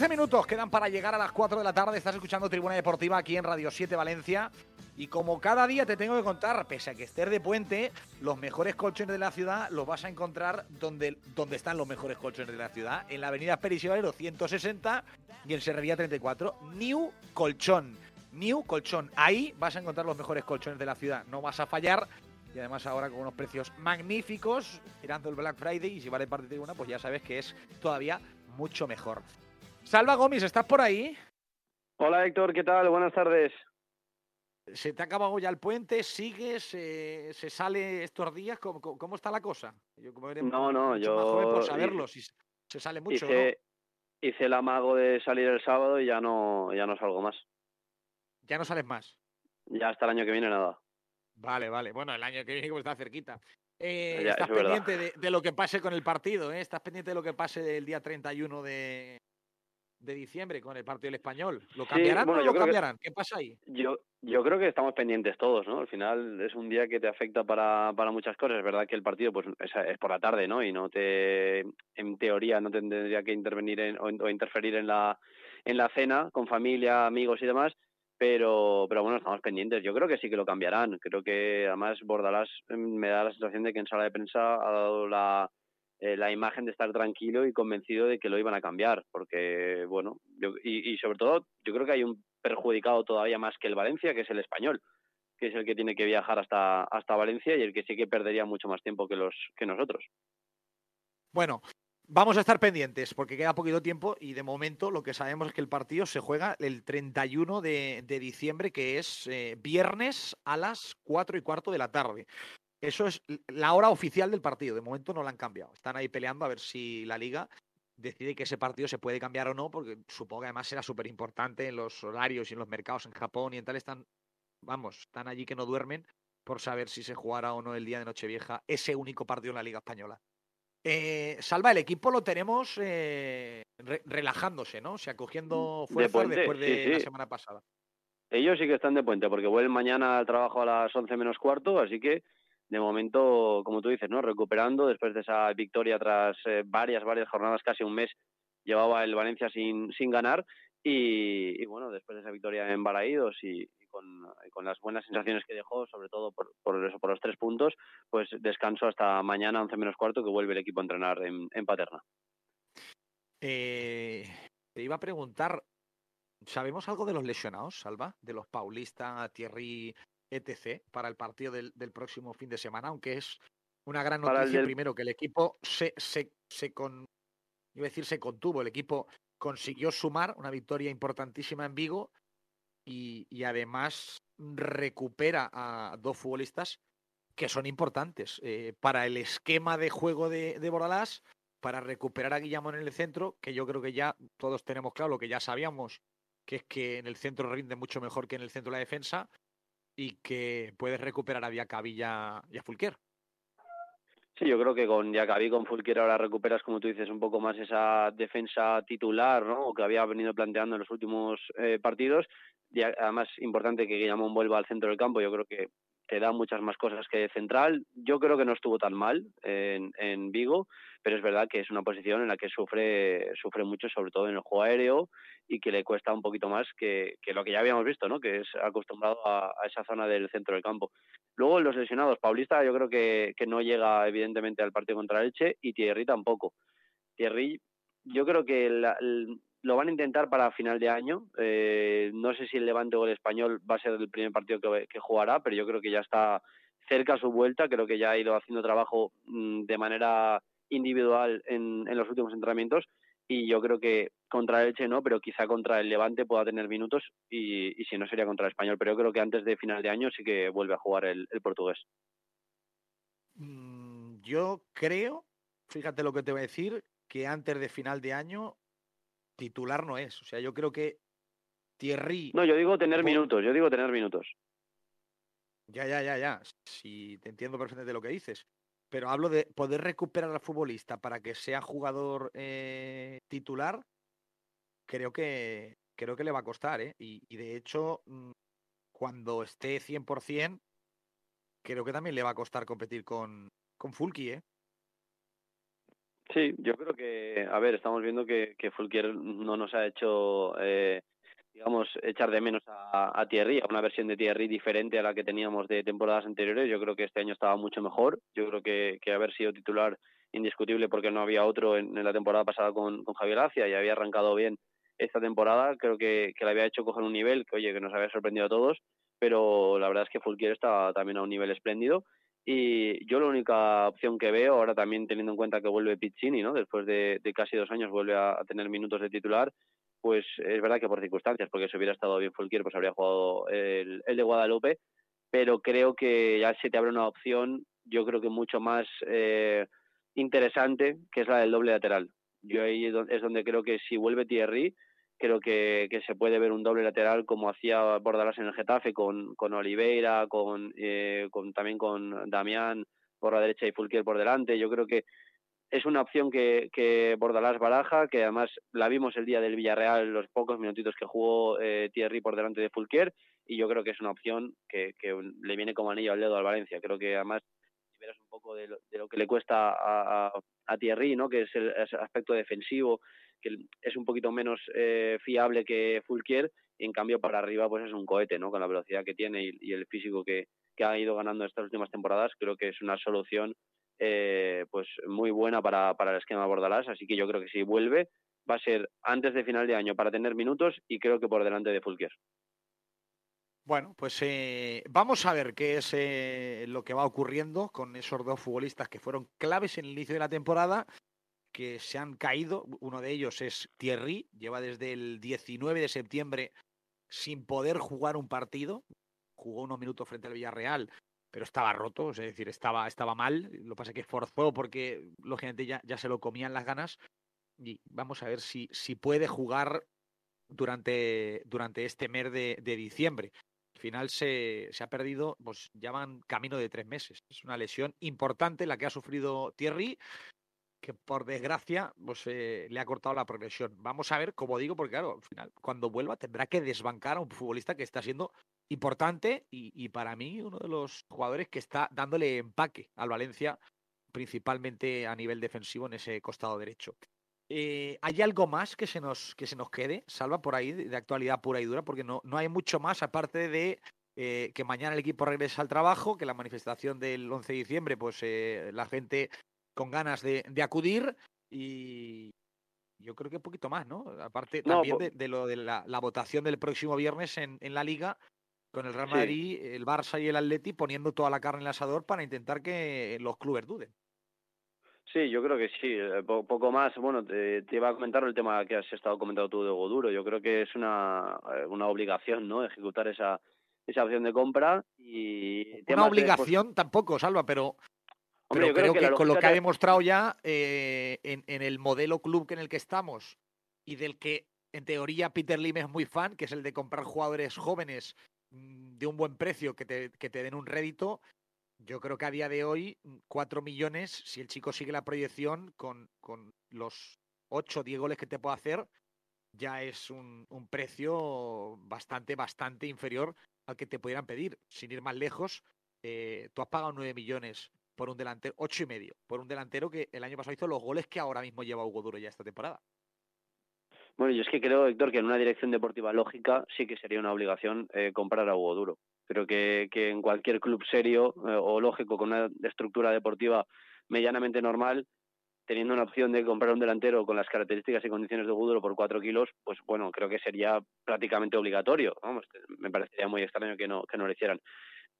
12 minutos quedan para llegar a las 4 de la tarde. Estás escuchando Tribuna Deportiva aquí en Radio 7 Valencia. Y como cada día te tengo que contar, pese a que estés de puente, los mejores colchones de la ciudad los vas a encontrar donde, donde están los mejores colchones de la ciudad. En la avenida Pérez 160 y en Serrería 34. New Colchón. New Colchón. Ahí vas a encontrar los mejores colchones de la ciudad. No vas a fallar. Y además ahora con unos precios magníficos, mirando el Black Friday y si vale parte de tribuna, pues ya sabes que es todavía mucho mejor. Salva Gómez, ¿estás por ahí? Hola Héctor, ¿qué tal? Buenas tardes. ¿Se te ha acabado ya el puente? ¿Sigues? ¿Se sale estos días? ¿Cómo, está la cosa? Yo, no, no, yo... por saberlo, si se sale mucho hice, hice el amago de salir el sábado y ya no, ya no salgo más. ¿Ya no sales más? Ya hasta el año que viene nada. Vale, vale. Bueno, el año que viene como está cerquita. Eh, estás pendiente de, lo que pase con el partido, ¿eh? Estás pendiente de lo que pase el día 31 de, de diciembre con el partido del español. ¿Lo cambiarán o no lo cambiarán? ¿Qué pasa ahí? Yo, yo creo que estamos pendientes todos, ¿no? Al final es un día que te afecta para, para muchas cosas. Es verdad que el partido pues es, por la tarde, ¿no? Y no te, en teoría, no tendría que intervenir en, o, interferir en la, en la cena con familia, amigos y demás. Pero, pero bueno, estamos pendientes. Yo creo que sí que lo cambiarán. Creo que además Bordalás me da la sensación de que en sala de prensa ha dado la, eh, la imagen de estar tranquilo y convencido de que lo iban a cambiar, porque, bueno, y, sobre todo yo creo que hay un perjudicado todavía más que el Valencia, que es el español, que es el que tiene que viajar hasta, hasta Valencia y el que sí que perdería mucho más tiempo que, los, que nosotros. Bueno, Vamos a estar pendientes porque queda poquito tiempo y de momento lo que sabemos es que el partido se juega el 31 de, diciembre, que es eh, viernes a las 4 y cuarto de la tarde. Eso es la hora oficial del partido. De momento no la han cambiado. Están ahí peleando a ver si la liga decide que ese partido se puede cambiar o no, porque supongo que además será súper importante en los horarios y en los mercados en Japón y en tal. Están, vamos, están allí que no duermen por saber si se jugará o no el día de Nochevieja ese único partido en la Liga Española. Eh, Salva, el equipo lo tenemos eh, relajándose, ¿no? O sea, cogiendo fuerza después de la semana pasada. Ellos sí que están de puente, porque vuelven mañana al trabajo a las 11 menos cuarto, así que de momento, como tú dices, ¿no? Recuperando después de esa victoria tras eh, varias, varias jornadas, casi un mes llevaba el Valencia sin, sin ganar y, bueno, después de esa victoria en Balaídos y, con, las buenas sensaciones que dejó, sobre todo por, por, eso, por los tres puntos, pues descanso hasta mañana, 11 menos cuarto, que vuelve el equipo a entrenar en, Paterna. Eh, te iba a preguntar, ¿sabemos algo de los lesionados, Salva? De los Paulista, Thierry etc. para el partido del, próximo fin de semana, aunque es una gran noticia primero que el equipo se, se, se con, iba a decir se contuvo, el equipo consiguió sumar una victoria importantísima en Vigo y, y además recupera a dos futbolistas que son importantes eh, para el esquema de juego de, de Boralás, para recuperar a Guillamón en el centro, que yo creo que ya todos tenemos claro lo que ya sabíamos, que es que en el centro rinde mucho mejor que en el centro de la defensa, y que puedes recuperar a Diacabí y a, Fulquier. Sí, yo creo que con Diacabí, con Fulquier ahora recuperas, como tú dices, un poco más esa defensa titular, ¿no? que había venido planteando en los últimos eh, partidos. Y además, importante que Guillamón vuelva al centro del campo. Yo creo que te da muchas más cosas que central. Yo creo que no estuvo tan mal en, Vigo, pero es verdad que es una posición en la que sufre, sufre mucho, sobre todo en el juego aéreo, y que le cuesta un poquito más que, que lo que ya habíamos visto, ¿no? que es acostumbrado a, esa zona del centro del campo. Luego los lesionados, Paulista yo creo que, que no llega evidentemente al partido contra Elche y Thierry tampoco. Thierry, yo creo que la, lo van a intentar para final de año. Eh, no sé si el Levante o el Español va a ser el primer partido que, jugará, pero yo creo que ya está cerca su vuelta. Creo que ya ha ido haciendo trabajo mm, de manera individual en, los últimos entrenamientos y yo creo que contra el Elche no, pero quizá contra el Levante pueda tener minutos y, si no sería contra el Español. Pero yo creo que antes de final de año sí que vuelve a jugar el, portugués. Mm, yo creo, fíjate lo que te voy a decir, que antes de final de año titular no es. O sea, yo creo que Thierry. No, yo digo tener minutos, yo digo tener minutos. Ya, ya, ya, ya. Sí, te entiendo perfectamente lo que dices. Pero hablo de poder recuperar al futbolista para que sea jugador eh, titular. Creo que, creo que le va a costar, ¿eh? Y, de hecho, mm, cuando esté 100%, creo que también le va a costar competir con, con Fulki, ¿eh? Sí, yo creo que, a ver, estamos viendo que, que Fulquier no nos ha hecho, eh, digamos, echar de menos a, a Thierry, a una versión de Thierry diferente a la que teníamos de temporadas anteriores. Yo creo que este año estaba mucho mejor. Yo creo que, que haber sido titular indiscutible porque no había otro en, la temporada pasada con, con Javier Gracia y había arrancado bien esta temporada. Creo que, que le había hecho coger un nivel que, oye, que nos había sorprendido a todos, pero la verdad es que Fulquier está también a un nivel espléndido y yo la única opción que veo, ahora también teniendo en cuenta que vuelve Piccini, ¿no? después de, casi dos años vuelve a, tener minutos de titular, pues es verdad que por circunstancias, porque si hubiera estado bien Fulquier, pues habría jugado el, de Guadalupe, pero creo que ya se te abre una opción, yo creo que mucho más eh, interesante, que es la del doble lateral. Yo ahí es donde creo que si vuelve Thierry, creo que, que, se puede ver un doble lateral como hacía Bordalás en el Getafe con, con Oliveira, con, eh, con también con Damián por la derecha y Fulquier por delante. Yo creo que es una opción que, que Bordalás baraja, que además la vimos el día del Villarreal, los pocos minutitos que jugó eh, Thierry por delante de Fulquier, y yo creo que es una opción que, que le viene como anillo al dedo al Valencia. Creo que además si verás un poco de lo, de lo que le cuesta a, a, Thierry, ¿no? que es el aspecto defensivo, que es un poquito menos eh, fiable que Fulquier, y en cambio para arriba pues es un cohete, ¿no? Con la velocidad que tiene y, el físico que, que, ha ido ganando estas últimas temporadas, creo que es una solución eh, pues muy buena para, para el esquema Bordalás, así que yo creo que si vuelve va a ser antes de final de año para tener minutos y creo que por delante de Fulquier. Bueno, pues eh, vamos a ver qué es eh, lo que va ocurriendo con esos dos futbolistas que fueron claves en el inicio de la temporada que se han caído. Uno de ellos es Thierry, lleva desde el 19 de septiembre sin poder jugar un partido. Jugó unos minutos frente al Villarreal, pero estaba roto, es decir, estaba, estaba mal. Lo que pasa es que forzó porque lógicamente ya, ya se lo comían las ganas. Y vamos a ver si, si puede jugar durante, durante este mes de, diciembre. Al final se, se, ha perdido, pues ya van camino de tres meses. Es una lesión importante la que ha sufrido Thierry que por desgracia pues, eh, le ha cortado la progresión. Vamos a ver, como digo, porque claro, al final, cuando vuelva tendrá que desbancar a un futbolista que está siendo importante y, y, para mí uno de los jugadores que está dándole empaque al Valencia, principalmente a nivel defensivo en ese costado derecho. Eh, ¿Hay algo más que se nos, que se nos quede, Salva, por ahí, de actualidad pura y dura? Porque no, no hay mucho más, aparte de eh, que mañana el equipo regresa al trabajo, que la manifestación del 11 de diciembre, pues la gente con ganas de, de acudir y yo creo que un poquito más, ¿no? Aparte no, también de, de, lo de la, la, votación del próximo viernes en, en la liga con el Real Madrid, sí. el Barça y el Atleti poniendo toda la carne en el asador para intentar que los clubes duden. Sí, yo creo que sí. Eh, poco más, bueno, te, te, iba a comentar el tema que has estado comentando tú de Goduro. Yo creo que es una, eh, una obligación, ¿no? Ejecutar esa, esa opción de compra y... Una obligación de, pues... tampoco, Salva, pero Hombre, Pero creo, creo, que, que con lo que ha demostrado ya eh, en, en, el modelo club en el que estamos y del que en teoría Peter Lim es muy fan, que es el de comprar jugadores jóvenes mm, de un buen precio que te, que te den un rédito, yo creo que a día de hoy, mm, cuatro millones, si el chico sigue la proyección con, con los ocho, diez goles que te puede hacer, ya es un, un, precio bastante, bastante inferior al que te pudieran pedir. Sin ir más lejos, eh, tú has pagado nueve millones por un delantero, ocho y medio, por un delantero que el año pasado hizo los goles que ahora mismo lleva Hugo Duro ya esta temporada. Bueno, yo es que creo, Héctor, que en una dirección deportiva lógica sí que sería una obligación eh, comprar a Hugo Duro. Creo que, que en cualquier club serio eh, o lógico con una estructura deportiva medianamente normal, teniendo una opción de comprar un delantero con las características y condiciones de Hugo Duro por cuatro kilos, pues bueno, creo que sería prácticamente obligatorio. Me parecería muy extraño que no, que no lo hicieran.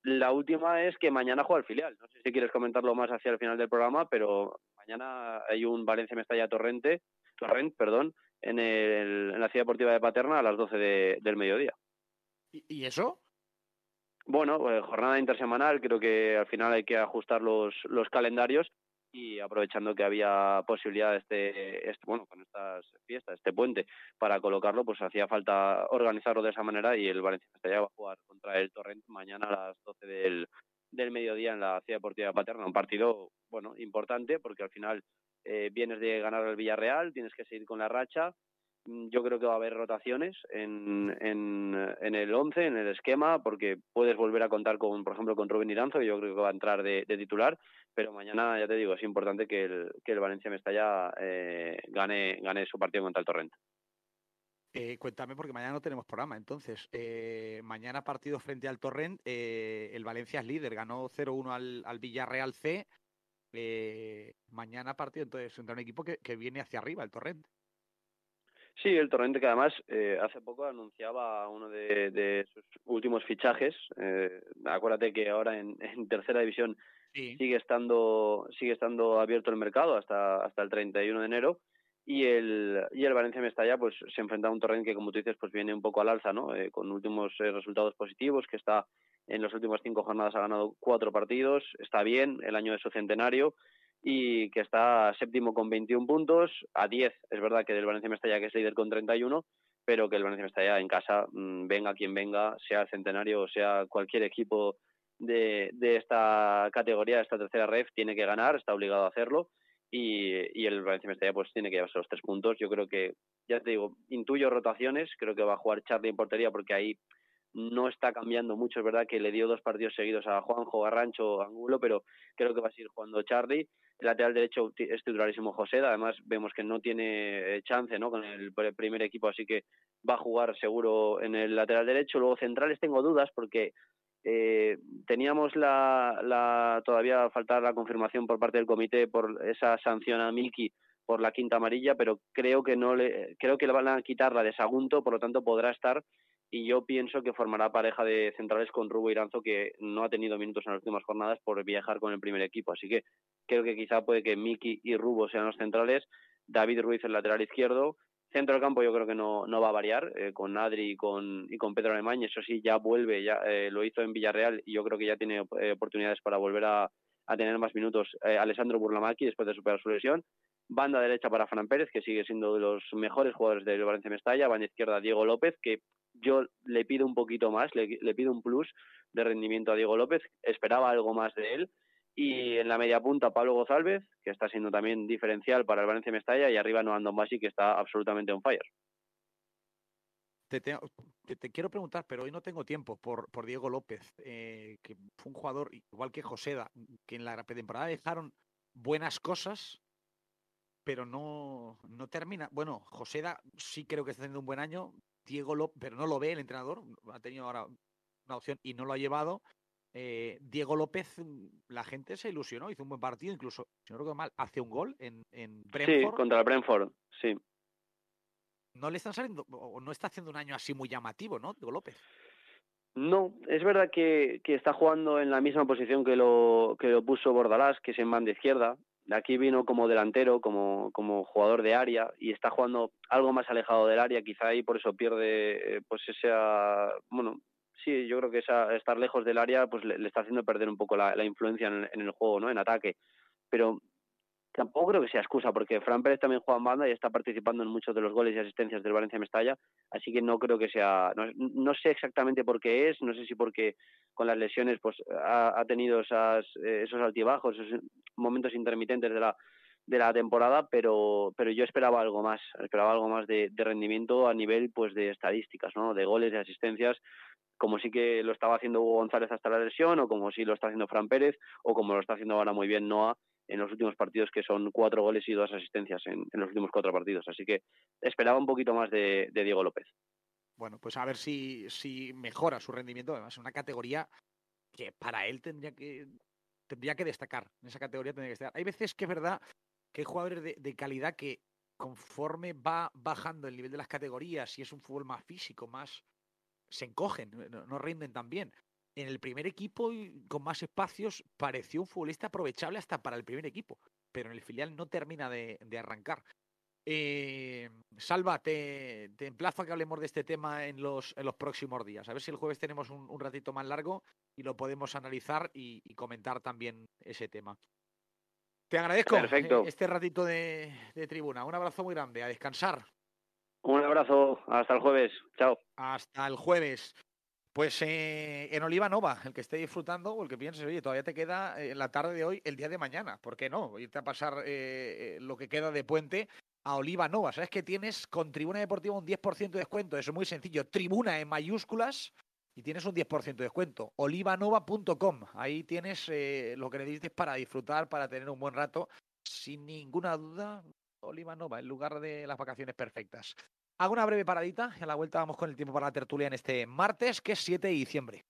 La última es que mañana juega el filial. No sé si quieres comentarlo más hacia el final del programa, pero mañana hay un Valencia Mestalla Torrente, Torrent, perdón, en, el, en la ciudad deportiva de Paterna a las 12 de, del mediodía. ¿Y, ¿Y, eso? Bueno, pues, jornada intersemanal, creo que al final hay que ajustar los, los calendarios y aprovechando que había posibilidad este, este, bueno con estas fiestas este puente para colocarlo pues hacía falta organizarlo de esa manera y el Valencia Castilla va a jugar contra el Torrent mañana a las 12 del, del mediodía en la ciudad deportiva de Paterna. Un partido bueno importante porque al final eh, vienes de ganar el Villarreal tienes que seguir con la racha yo creo que va a haber rotaciones en, en, el 11, en el esquema, porque puedes volver a contar con, por ejemplo, con Rubén Iranzo, que yo creo que va a entrar de, titular, pero mañana, ya te digo, es importante que el, que el Valencia Mestalla eh, gane, gane su partido contra el Torrent. Eh, cuéntame, porque mañana no tenemos programa. Entonces, eh, mañana partido frente al Torrent, eh, el Valencia es líder, ganó 0-1 al, al, Villarreal C. mañana partido, entonces, entre un equipo que, que viene hacia arriba, el Torrent. Sí, el Torrente que además eh, hace poco anunciaba uno de, sus últimos fichajes. Eh, acuérdate que ahora en, tercera división sigue estando sigue estando abierto el mercado hasta hasta el 31 de enero y el y el Valencia Mestalla pues se enfrenta a un Torrente que como tú dices pues viene un poco al alza, ¿no? Eh, con últimos resultados positivos que está en las últimas cinco jornadas ha ganado cuatro partidos, está bien el año de su centenario y que está séptimo con 21 puntos, a 10, es verdad que del Valencia Mestalla que es líder con 31, pero que el Valencia Mestalla en casa, mm, venga quien venga, sea el Centenario o sea cualquier equipo de, de esta categoría, de esta tercera ref, tiene que ganar, está obligado a hacerlo y, y el Valencia Mestalla pues tiene que llevarse los tres puntos. Yo creo que, ya te digo, intuyo rotaciones, creo que va a jugar Charlie en portería porque ahí no está cambiando mucho, es verdad que le dio dos partidos seguidos a Juanjo, Garrancho, Angulo, pero creo que va a seguir jugando Charlie lateral derecho es titularísimo José, además vemos que no tiene eh, chance ¿no? con el primer equipo, así que va a jugar seguro en el lateral derecho. Luego centrales tengo dudas porque eh, teníamos la, la todavía faltar la confirmación por parte del comité por esa sanción a Milky por la quinta amarilla, pero creo que no le creo que le van a quitar la de Sagunto, por lo tanto podrá estar y yo pienso que formará pareja de centrales con Rubo Iranzo que no ha tenido minutos en las últimas jornadas por viajar con el primer equipo, así que creo que quizá puede que Miki y Rubo sean los centrales, David Ruiz el lateral izquierdo, centro del campo yo creo que no, no va a variar eh, con Adri y con, y con Pedro Alemán, eso sí ya vuelve, ya eh, lo hizo en Villarreal y yo creo que ya tiene eh, oportunidades para volver a, a tener más minutos Alessandro Burlamaki después de superar su lesión, banda derecha para Fran Pérez que sigue siendo de los mejores jugadores del Valencia Mestalla, banda izquierda Diego López que yo le pido un poquito más, le, pido un plus de rendimiento a Diego López, esperaba algo más de él. Y en la media punta Pablo Gozálvez, que está siendo también diferencial para el Valencia Mestalla, y arriba Noandon Masi, que está absolutamente on fire. Te, quiero preguntar, pero hoy no tengo tiempo por, por Diego López, eh, que fue un jugador igual que Joseda, que en la pretemporada dejaron buenas cosas, pero no, no termina. Bueno, Joseda sí creo que está haciendo un buen año, Diego López, pero no lo ve el entrenador, ha tenido ahora una opción y no lo ha llevado. Eh, Diego López, mm, la gente se ilusionó, hizo un buen partido, incluso, si no recuerdo mal, hace un gol en, en Brentford. Sí, contra el Brentford, sí. No le están saliendo, o no está haciendo un año así muy llamativo, ¿no, Diego López? No, es verdad que, que, está jugando en la misma posición que lo, que lo puso Bordalás, que es en banda izquierda aquí vino como delantero, como, como jugador de área y está jugando algo más alejado del área, quizá ahí por eso pierde eh, pues ese, bueno, sí, yo creo que esa, estar lejos del área pues le, está haciendo perder un poco la, influencia en en el, juego, ¿no? En ataque. Pero tampoco creo que sea excusa, porque Fran Pérez también juega en banda y está participando en muchos de los goles y asistencias del Valencia Mestalla, así que no creo que sea, no, sé exactamente por qué es, no sé si porque con las lesiones pues ha, tenido esas, eh, esos altibajos, esos momentos intermitentes de la de la temporada, pero pero yo esperaba algo más, esperaba algo más de, de rendimiento a nivel pues de estadísticas, ¿no? De goles, de asistencias, como sí que lo estaba haciendo Hugo González hasta la lesión, o como sí lo está haciendo Fran Pérez, o como lo está haciendo ahora muy bien Noah en los últimos partidos, que son cuatro goles y dos asistencias en, los últimos cuatro partidos. Así que esperaba un poquito más de, Diego López. Bueno, pues a ver si, mejora su rendimiento. Además, una categoría que para él tendría que, tendría que destacar. En esa categoría tendría que destacar. Hay veces que es verdad que hay jugadores de, calidad que conforme va bajando el nivel de las categorías y es un fútbol más físico, más se encogen, no rinden tan bien en el primer equipo y con más espacios pareció un futbolista aprovechable hasta para el primer equipo, pero en el filial no termina de, arrancar. Eh, Salva, te, te, emplazo a que hablemos de este tema en los, en los próximos días. A ver si el jueves tenemos un, ratito más largo y lo podemos analizar y, comentar también ese tema. Te agradezco eh, este ratito de, de tribuna. Un abrazo muy grande. A descansar. Un abrazo. Hasta el jueves. Chao. Hasta el jueves. Pues eh, en Oliva Nova, el que esté disfrutando o el que piense, oye, todavía te queda en eh, la tarde de hoy, el día de mañana, ¿por qué no? Irte a pasar eh, lo que queda de puente a Oliva Nova. Sabes que tienes con Tribuna Deportiva un 10% de descuento. Eso es muy sencillo. Tribuna en mayúsculas y tienes un 10% de descuento. Olivanova.com. Ahí tienes lo que necesites para disfrutar, para tener un buen rato. Sin ninguna duda, Oliva Nova, el lugar de las vacaciones perfectas. Hago una breve paradita y a la vuelta vamos con el tiempo para la tertulia en este martes, que es 7 de diciembre.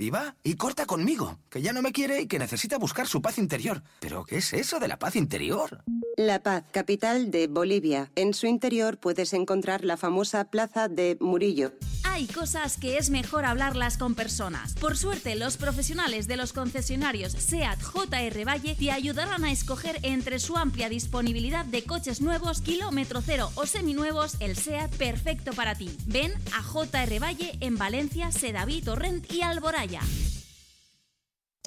Y va y corta conmigo, que ya no me quiere y que necesita buscar su paz interior. ¿Pero qué es eso de la paz interior? La Paz, capital de Bolivia. En su interior puedes encontrar la famosa plaza de Murillo. Hay cosas que es mejor hablarlas con personas. Por suerte, los profesionales de los concesionarios SEAT JR Valle te ayudarán a escoger entre su amplia disponibilidad de coches nuevos, kilómetro cero o seminuevos, el SEAT perfecto para ti. Ven a JR Valle en Valencia, Sedaví, Torrent y Alboraya.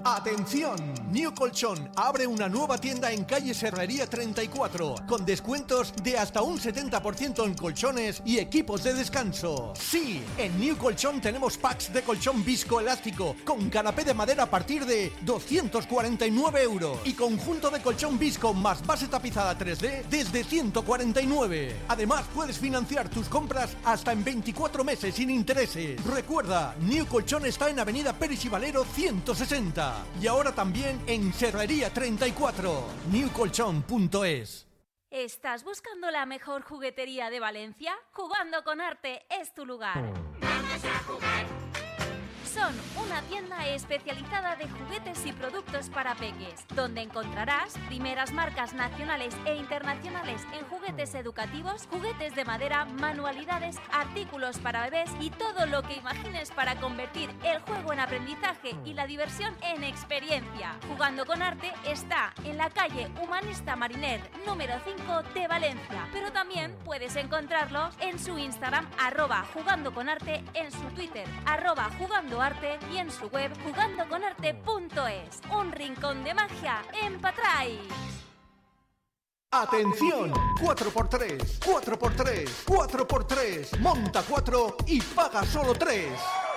Atención, New Colchón abre una nueva tienda en calle Serrería 34 con descuentos de hasta un 70% en colchones y equipos de descanso. Sí, en New Colchón tenemos packs de colchón viscoelástico con canapé de madera a partir de 249 euros y conjunto de colchón visco más base tapizada 3D desde 149. Además, puedes financiar tus compras hasta en 24 meses sin intereses. Recuerda, New Colchón está en Avenida Pérez y Valero 160 y ahora también en Serrería 34, newcolchon.es. ¿Estás buscando la mejor juguetería de Valencia? Jugando con arte es tu lugar. ¡Vamos a jugar! Son una tienda especializada de juguetes y productos para peques, donde encontrarás primeras marcas nacionales e internacionales en juguetes educativos, juguetes de madera, manualidades, artículos para bebés y todo lo que imagines para convertir el juego en aprendizaje y la diversión en experiencia. Jugando con arte está en la calle Humanista Mariner número 5 de Valencia, pero también puedes encontrarlos en su Instagram arroba jugando con arte, en su Twitter arroba jugando arte y en su web jugandoconarte.es. Un rincón de magia en. ¡Atención! 4x3, 4x3, 4x3, monta 4 y paga solo 3.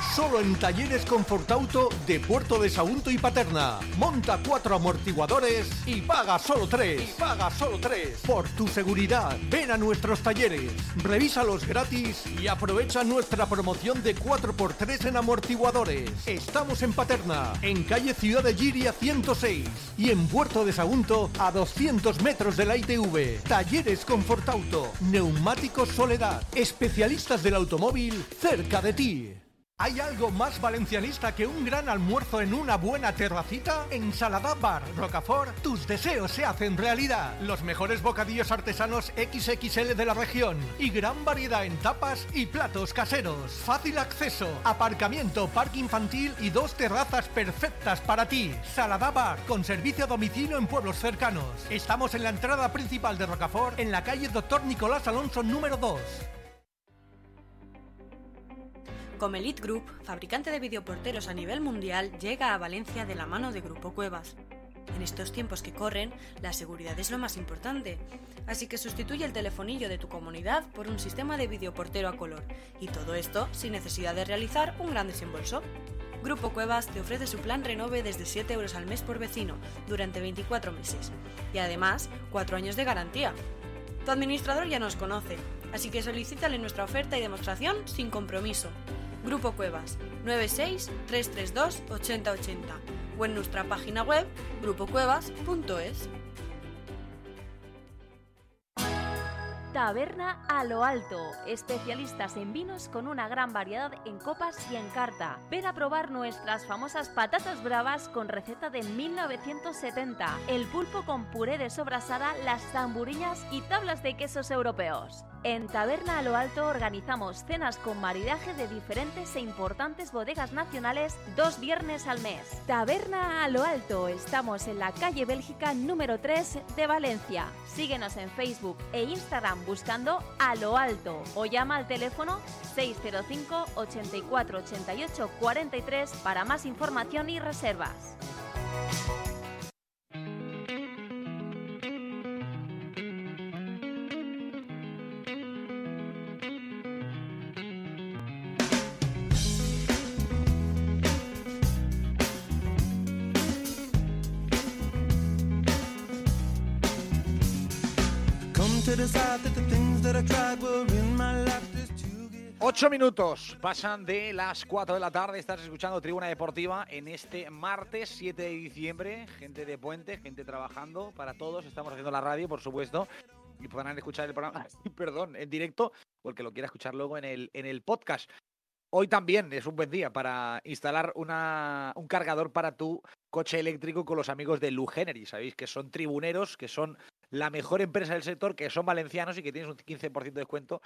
Solo en Talleres Confortauto de Puerto de Sagunto y Paterna. Monta cuatro amortiguadores y paga solo tres. Y paga solo tres. Por tu seguridad, ven a nuestros talleres. Revísalos gratis y aprovecha nuestra promoción de 4x3 en amortiguadores. Estamos en Paterna, en calle Ciudad de Giria 106 y en Puerto de Sagunto a 200 metros de la ITV. Talleres Confortauto, Neumáticos Soledad, especialistas del automóvil cerca de ti. ¿Hay algo más valencianista que un gran almuerzo en una buena terracita? En Salada Bar Rocafort, tus deseos se hacen realidad. Los mejores bocadillos artesanos XXL de la región y gran variedad en tapas y platos caseros. Fácil acceso, aparcamiento, parque infantil y dos terrazas perfectas para ti. Salada Bar, con servicio a domicilio en pueblos cercanos. Estamos en la entrada principal de Rocafort, en la calle Doctor Nicolás Alonso número 2. Comelit Group, fabricante de videoporteros a nivel mundial, llega a Valencia de la mano de Grupo Cuevas. En estos tiempos que corren, la seguridad es lo más importante, así que sustituye el telefonillo de tu comunidad por un sistema de videoportero a color, y todo esto sin necesidad de realizar un gran desembolso. Grupo Cuevas te ofrece su plan Renove desde 7 euros al mes por vecino durante 24 meses, y además 4 años de garantía. Tu administrador ya nos conoce, así que solicítale nuestra oferta y demostración sin compromiso. Grupo Cuevas 96 332 8080 o en nuestra página web grupocuevas.es. Taberna a lo alto, especialistas en vinos con una gran variedad en copas y en carta. Ven a probar nuestras famosas patatas bravas con receta de 1970, el pulpo con puré de sobrasada, las zamburiñas y tablas de quesos europeos. En Taberna a lo Alto organizamos cenas con maridaje de diferentes e importantes bodegas nacionales dos viernes al mes. Taberna a lo Alto, estamos en la calle Bélgica número 3 de Valencia. Síguenos en Facebook e Instagram buscando a lo alto o llama al teléfono 605 84 88 43 para más información y reservas. Ocho minutos pasan de las cuatro de la tarde. Estás escuchando Tribuna Deportiva en este martes 7 de diciembre. Gente de puente, gente trabajando para todos. Estamos haciendo la radio, por supuesto. Y podrán escuchar el programa, perdón, en directo, porque lo quiera escuchar luego en el, en el podcast. Hoy también es un buen día para instalar una, un cargador para tu coche eléctrico con los amigos de Lugenery. Sabéis que son tribuneros, que son la mejor empresa del sector, que son valencianos y que tienes un 15% de descuento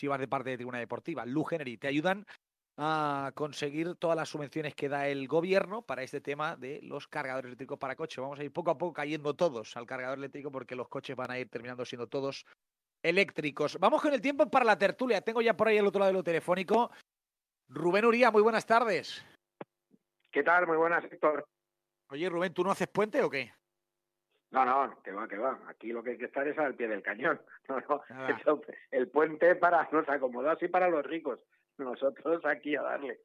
si vas de parte de Tribuna Deportiva. Lugenery te ayudan a conseguir todas las subvenciones que da el gobierno para este tema de los cargadores eléctricos para coche. Vamos a ir poco a poco cayendo todos al cargador eléctrico porque los coches van a ir terminando siendo todos eléctricos. Vamos con el tiempo para la tertulia. Tengo ya por ahí el otro lado de lo telefónico. Rubén Uría, muy buenas tardes. ¿Qué tal? Muy buenas, Héctor. Oye, Rubén, ¿tú no haces puente o qué? No, no, que va, que va. Aquí lo que hay que estar es al pie del cañón. No, no. El puente para los acomodados y para los ricos. Nosotros aquí a darle.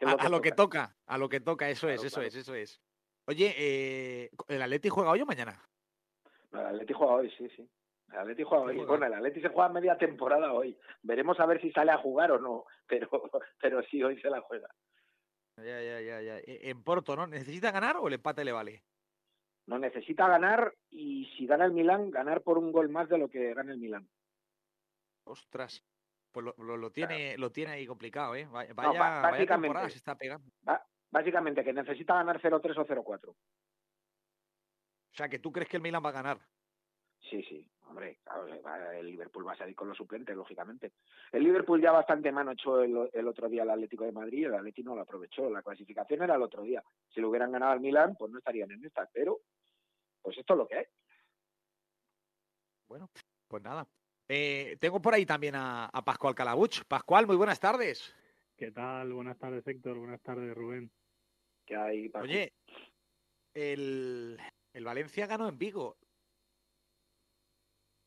A, lo que toca, a lo que toca, eso es, eso es, eso es. Oye, eh, ¿el Atleti juega hoy o mañana? el Atleti juega hoy, sí, sí. El Atleti juega hoy. Bueno, el Atleti se juega media temporada hoy. Veremos a ver si sale a jugar o no, pero, pero sí, hoy se la juega. Ya, ya, ya, ya. E, en Porto, ¿no? ¿Necesita ganar o el empate le vale? No necesita ganar y si gana el Milán, ganar por un gol más de lo que gana el Milán. Ostras. Pues lo, lo, tiene, lo tiene ahí complicado, ¿eh? Vaya, básicamente, se está pegando. básicamente que necesita ganar 0-3 o 0-4. O sea, que tú crees que el Milan va a ganar. Sí, sí, hombre, el Liverpool va a salir con los suplentes, lógicamente. El Liverpool ya bastante mano echó el, el, otro día al Atlético de Madrid, el Atlético no lo aprovechó. La clasificación era el otro día. Si lo hubieran ganado al Milan, pues no estarían en esta, pero pues esto es lo que hay. Bueno, pues nada, eh, tengo por ahí también a, Pascual Calabuch. Pascual, muy buenas tardes. ¿Qué tal? Buenas tardes, Héctor. Buenas tardes, Rubén. ¿Qué hay, Pascual? Oye, el, Valencia ganó en Vigo.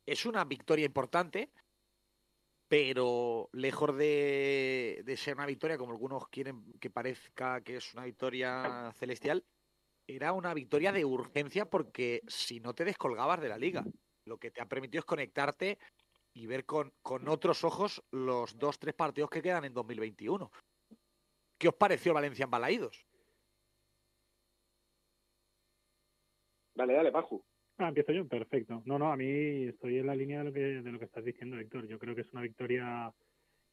Es una victoria importante, pero lejos de, de, ser una victoria, como algunos quieren que parezca que es una victoria celestial, era una victoria de urgencia porque si no te descolgabas de la liga, lo que te ha permitido es conectarte y ver con, con otros ojos los dos, tres partidos que quedan en 2021. ¿Qué os pareció Valencia en Balaídos? Dale, dale, Paju. Ah, empiezo yo, perfecto. No, no, a mí estoy en la línea de lo que, de lo que estás diciendo, Héctor. Yo creo que es una victoria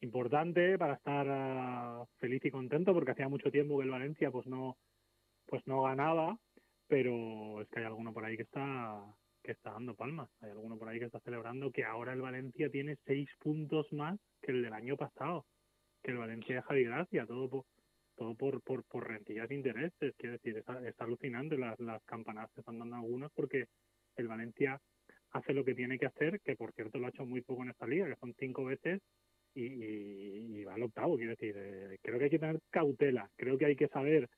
importante para estar ah, feliz y contento porque hacía mucho tiempo que el Valencia pues no pues no ganaba, pero es que hay alguno por ahí que está que está dando palmas. Hay alguno por ahí que está celebrando que ahora el Valencia tiene seis puntos más que el del año pasado, que el Valencia de Gracia, todo por, todo por, por, rentillas de intereses. Quiero decir, está, está alucinante las, las campanadas que están dando algunos porque el Valencia hace lo que tiene que hacer, que por cierto lo ha hecho muy poco en esta liga, que son cinco veces y, y, va al octavo. Quiero decir, eh, creo que hay que tener cautela, creo que hay que saber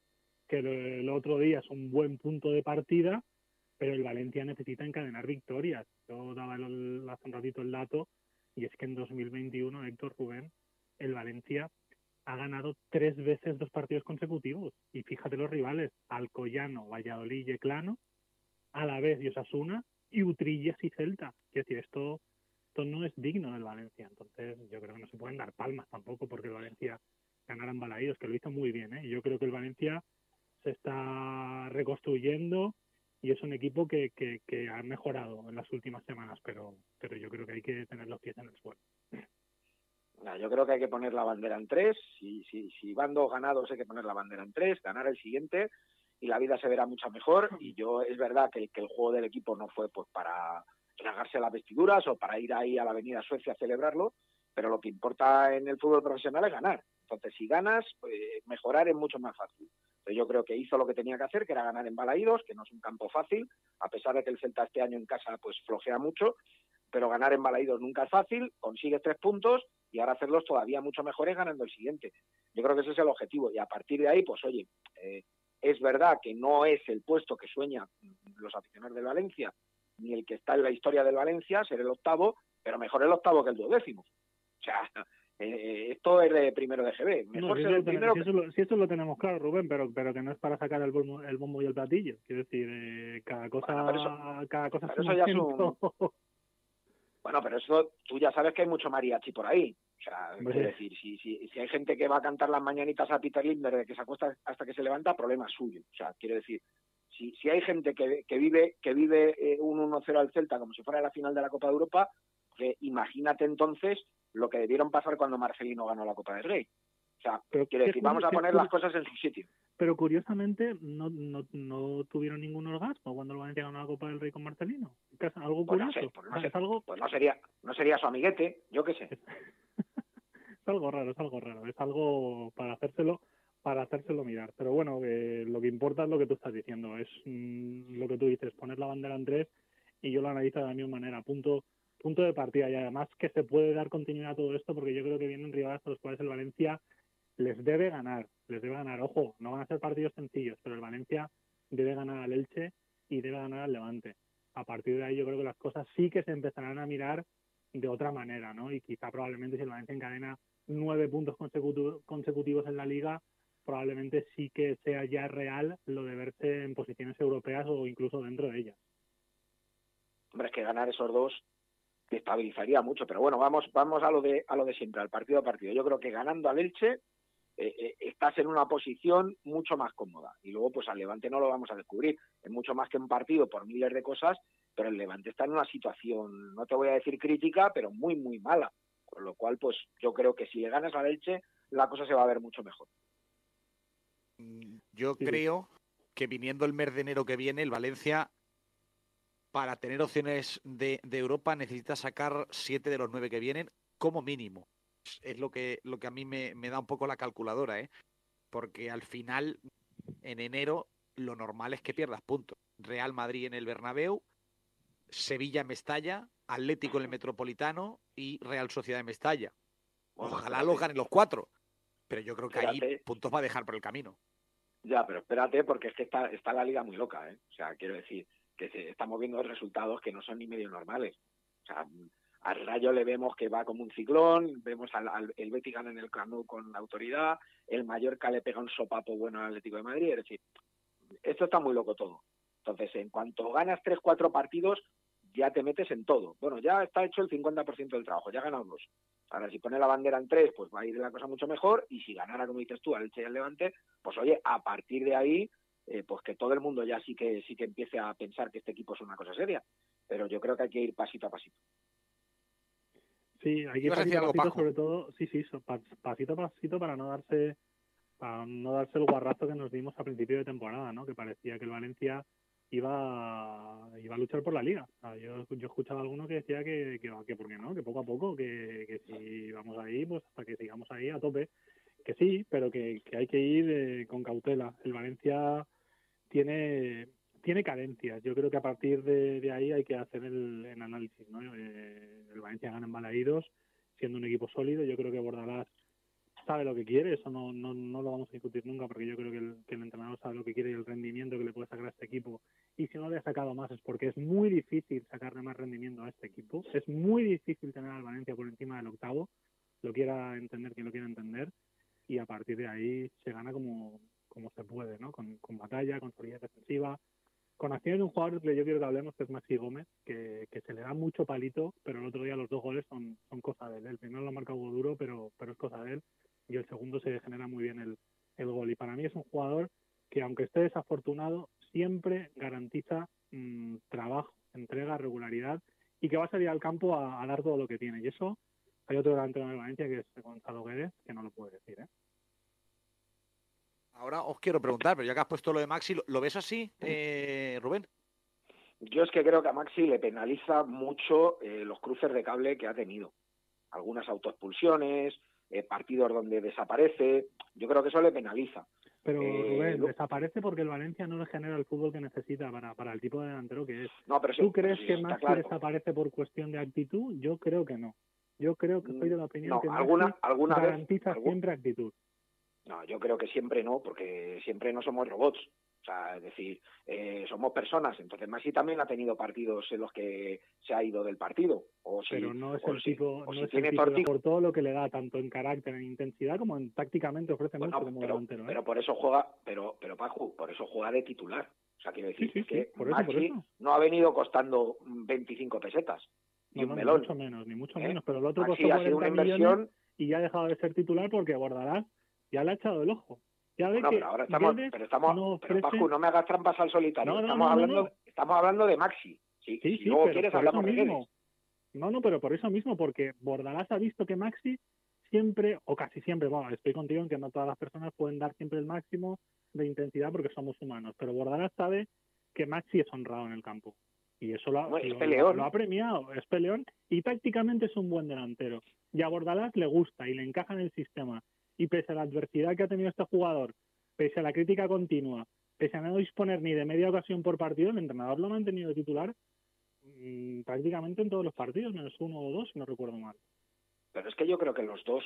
que el otro día es un buen punto de partida pero el Valencia necesita encadenar victorias. Yo daba hace un ratito el dato y es que en 2021, Héctor Rubén, el Valencia ha ganado tres veces dos partidos consecutivos. Y fíjate los rivales, Alcoyano, Valladolid y Eclano, a la vez y Osasuna, y Utrillas y Celta. Es decir, esto, esto no es digno del Valencia. Entonces yo creo que no se pueden dar palmas tampoco porque el Valencia ganara en Balaídos, que lo hizo muy bien. ¿eh? Yo creo que el Valencia se está reconstruyendo y es un equipo que, ha mejorado en las últimas semanas, pero, pero yo creo que hay que tener los pies en el suelo. yo creo que hay que poner la bandera en tres. Si, si, si van dos ganados, hay que poner la bandera en tres, ganar el siguiente y la vida se verá mucho mejor. Y yo, es verdad que, que el juego del equipo no fue pues para tragarse las vestiduras o para ir ahí a la Avenida Suecia a celebrarlo, pero lo que importa en el fútbol profesional es ganar. Entonces, si ganas, pues, mejorar es mucho más fácil. Yo creo que hizo lo que tenía que hacer, que era ganar en Balaídos, que no es un campo fácil, a pesar de que el Celta este año en casa pues flojea mucho, pero ganar en Balaídos nunca es fácil, consigues tres puntos y ahora hacerlos todavía mucho mejores ganando el siguiente. Yo creo que ese es el objetivo y a partir de ahí, pues oye, eh, es verdad que no es el puesto que sueñan los aficionados del Valencia, ni el que está en la historia del Valencia, ser el octavo, pero mejor el octavo que el duodécimo. O sea, eh, esto es de primero de GB. Mejor si, eso, primero si, eso lo, tenemos claro, Rubén, pero, pero que no es para sacar el bombo, el bombo y el platillo. Quiero decir, eh, cada cosa, cada cosa eso ya es un, Bueno, pero eso tú ya sabes que hay mucho mariachi por ahí. O sea, quiero decir, si, si, si hay gente que va a cantar las mañanitas a Peter Lindbergh de que se acuesta hasta que se levanta, problema suyo. O sea, quiero decir, si, si hay gente que, que vive que vive eh, un 1-0 al Celta como si fuera la final de la Copa de Europa, que imagínate entonces lo que debieron pasar cuando Marcelino ganó la Copa del Rey. O sea, quiero decir, vamos a poner las cosas en su sitio. Pero curiosamente no, no, no tuvieron ningún orgasmo cuando el Valencia ganó la Copa del Rey con Marcelino. ¿Es algo Pues curioso? no, sé, pues no sé, ¿Es algo... pues no sería no sería su amiguete, yo qué sé. es algo raro, es algo raro, es algo para hacérselo para hacérselo mirar. Pero bueno, eh, lo que importa es lo que tú estás diciendo, es mm, lo que tú dices, poner la bandera en tres y yo lo analizo de la misma manera, punto punto de partida y además que se puede dar continuidad a todo esto porque yo creo que vienen rivales a los cuales el Valencia les debe ganar, les debe ganar. Ojo, no van a ser partidos sencillos, pero el Valencia debe ganar al Elche y debe ganar al Levante. A partir de ahí yo creo que las cosas sí que se empezarán a mirar de otra manera, ¿no? Y quizá probablemente si el Valencia encadena nueve puntos consecutivos, en la liga, probablemente sí que sea ya real lo de verse en posiciones europeas o incluso dentro de ellas. Hombre, es que ganar esos dos estabilizaría mucho, pero bueno, vamos vamos a lo de a lo de siempre, al partido a partido. Yo creo que ganando al Elche eh, eh, estás en una posición mucho más cómoda y luego pues al Levante no lo vamos a descubrir, es mucho más que un partido por miles de cosas, pero el Levante está en una situación, no te voy a decir crítica, pero muy muy mala, con lo cual pues yo creo que si le ganas al Elche la cosa se va a ver mucho mejor. Yo sí. creo que viniendo el mes de enero que viene, el Valencia para tener opciones de, de, Europa necesita sacar siete de los nueve que vienen como mínimo. Es lo que, lo que a mí me, me da un poco la calculadora, ¿eh? porque al final, en enero, lo normal es que pierdas puntos. Real Madrid en el Bernabéu, Sevilla en Mestalla, Atlético en el Metropolitano y Real Sociedad en Mestalla. Ojalá los ganen los cuatro, pero yo creo que espérate. ahí puntos va a dejar por el camino. Ya, pero espérate, porque es que está, está la liga muy loca, ¿eh? O sea, quiero decir, que estamos viendo resultados que no son ni medio normales. O sea, al Rayo le vemos que va como un ciclón, vemos al, al el Betis gana en el Camp Nou con autoridad, el Mallorca le pega un sopapo bueno al Atlético de Madrid, es decir, esto está muy loco todo. Entonces, en cuanto ganas tres, cuatro partidos, ya te metes en todo. Bueno, ya está hecho el 50% del trabajo, ya ganamos. Ahora, si pone la bandera en tres, pues va a ir la cosa mucho mejor, y si ganara, como dices tú, al Elche y al Levante, pues oye, a partir de ahí eh, pues que todo el mundo ya sí que sí que empiece a pensar que este equipo es una cosa seria. Pero yo creo que hay que ir pasito a pasito. Sí, hay que ir pasito a pasito, sobre todo, sí, sí, pasito a pasito para no darse para no darse el guarrazo que nos dimos a principio de temporada, ¿no? Que parecía que el Valencia iba iba a luchar por la liga. O sea, yo, yo escuchaba a alguno que decía que, que, que por qué no, que poco a poco, que, que si vamos ahí, pues hasta que sigamos ahí a tope que sí, pero que, hay que ir eh, con cautela. El Valencia tiene tiene carencias. Yo creo que a partir de, de ahí hay que hacer el, el análisis. ¿no? Eh, el Valencia gana en Balaídos, siendo un equipo sólido. Yo creo que Bordalás sabe lo que quiere, eso no, no, no lo vamos a discutir nunca, porque yo creo que el, que el entrenador sabe lo que quiere y el rendimiento que le puede sacar a este equipo. Y si no le ha sacado más es porque es muy difícil sacarle más rendimiento a este equipo. Es muy difícil tener al Valencia por encima del octavo, lo quiera entender quien lo quiera entender y a partir de ahí se gana como, como se puede, ¿no? Con, con batalla, con solidez defensiva, con acciones de un jugador que yo quiero que hablemos, que es Maxi Gómez, que, que se le da mucho palito, pero el otro día los dos goles son, son cosa de él. El primero lo marca Hugo Duro, pero, pero es cosa de él, y el segundo se genera muy bien el, el gol. Y para mí es un jugador que, aunque esté desafortunado, siempre garantiza mmm, trabajo, entrega, regularidad, y que va a salir al campo a, a dar todo lo que tiene. Y eso hay otro entrenador de Valencia que es Gonzalo Guedes, que no lo puede decir, ¿eh? Ahora os quiero preguntar, pero ya que has puesto lo de Maxi, ¿lo, ves así, eh, Rubén? Yo es que creo que a Maxi le penaliza mucho eh, los cruces de cable que ha tenido. Algunas autoexpulsiones, eh, partidos donde desaparece. Yo creo que eso le penaliza. Pero Rubén, lo... desaparece porque el Valencia no le genera el fútbol que necesita para, para el tipo de delantero que es. No, pero sí, ¿Tú crees sí, que Maxi claro. desaparece por cuestión de actitud? Yo creo que no. Yo creo que soy de la opinión no, que alguna, Maxi alguna garantiza vez, algún... siempre actitud. No, yo creo que siempre no, porque siempre no somos robots. O sea, es decir, eh, somos personas. Entonces, Maxi también ha tenido partidos en los que se ha ido del partido. O si, pero no es el si, tipo, no si es tiene el tipo por todo lo que le da, tanto en carácter, en intensidad, como en tácticamente ofrece bueno, mucho como pero, delantero. ¿eh? pero por eso juega, pero, pero Paju, por eso juega de titular. O sea, quiero decir sí, sí, que sí, por eso, Maxi por eso. no ha venido costando 25 pesetas. y un melón. Ni mucho menos, ni mucho ¿Eh? menos. Pero el otro costó 40 una inversión... y ya ha dejado de ser titular porque Bordalás ya le ha echado el ojo. Ya ve que pero ahora estamos, pero estamos, no pero Paco, no me hagas trampas al solitario. estamos hablando, estamos hablando de Maxi. Si, sí, si luego quieres hablamos de mismo. No, no, pero por eso mismo, porque Bordalás ha visto que Maxi siempre, o casi siempre, bueno, estoy contigo en que no todas las personas pueden dar siempre el máximo de intensidad porque somos humanos, pero Bordalás sabe que Maxi es honrado en el campo. Y eso lo, ha, lo, ha premiado, es peleón y tácticamente es un buen delantero. Y a Bordalás le gusta y le encaja en el sistema. Y pese a la adversidad que ha tenido este jugador, pese a la crítica continua, pese a no disponer ni de media ocasión por partido, el entrenador lo ha mantenido titular mmm, prácticamente en todos los partidos, menos uno o dos, si no recuerdo mal. Pero es que yo creo que los dos,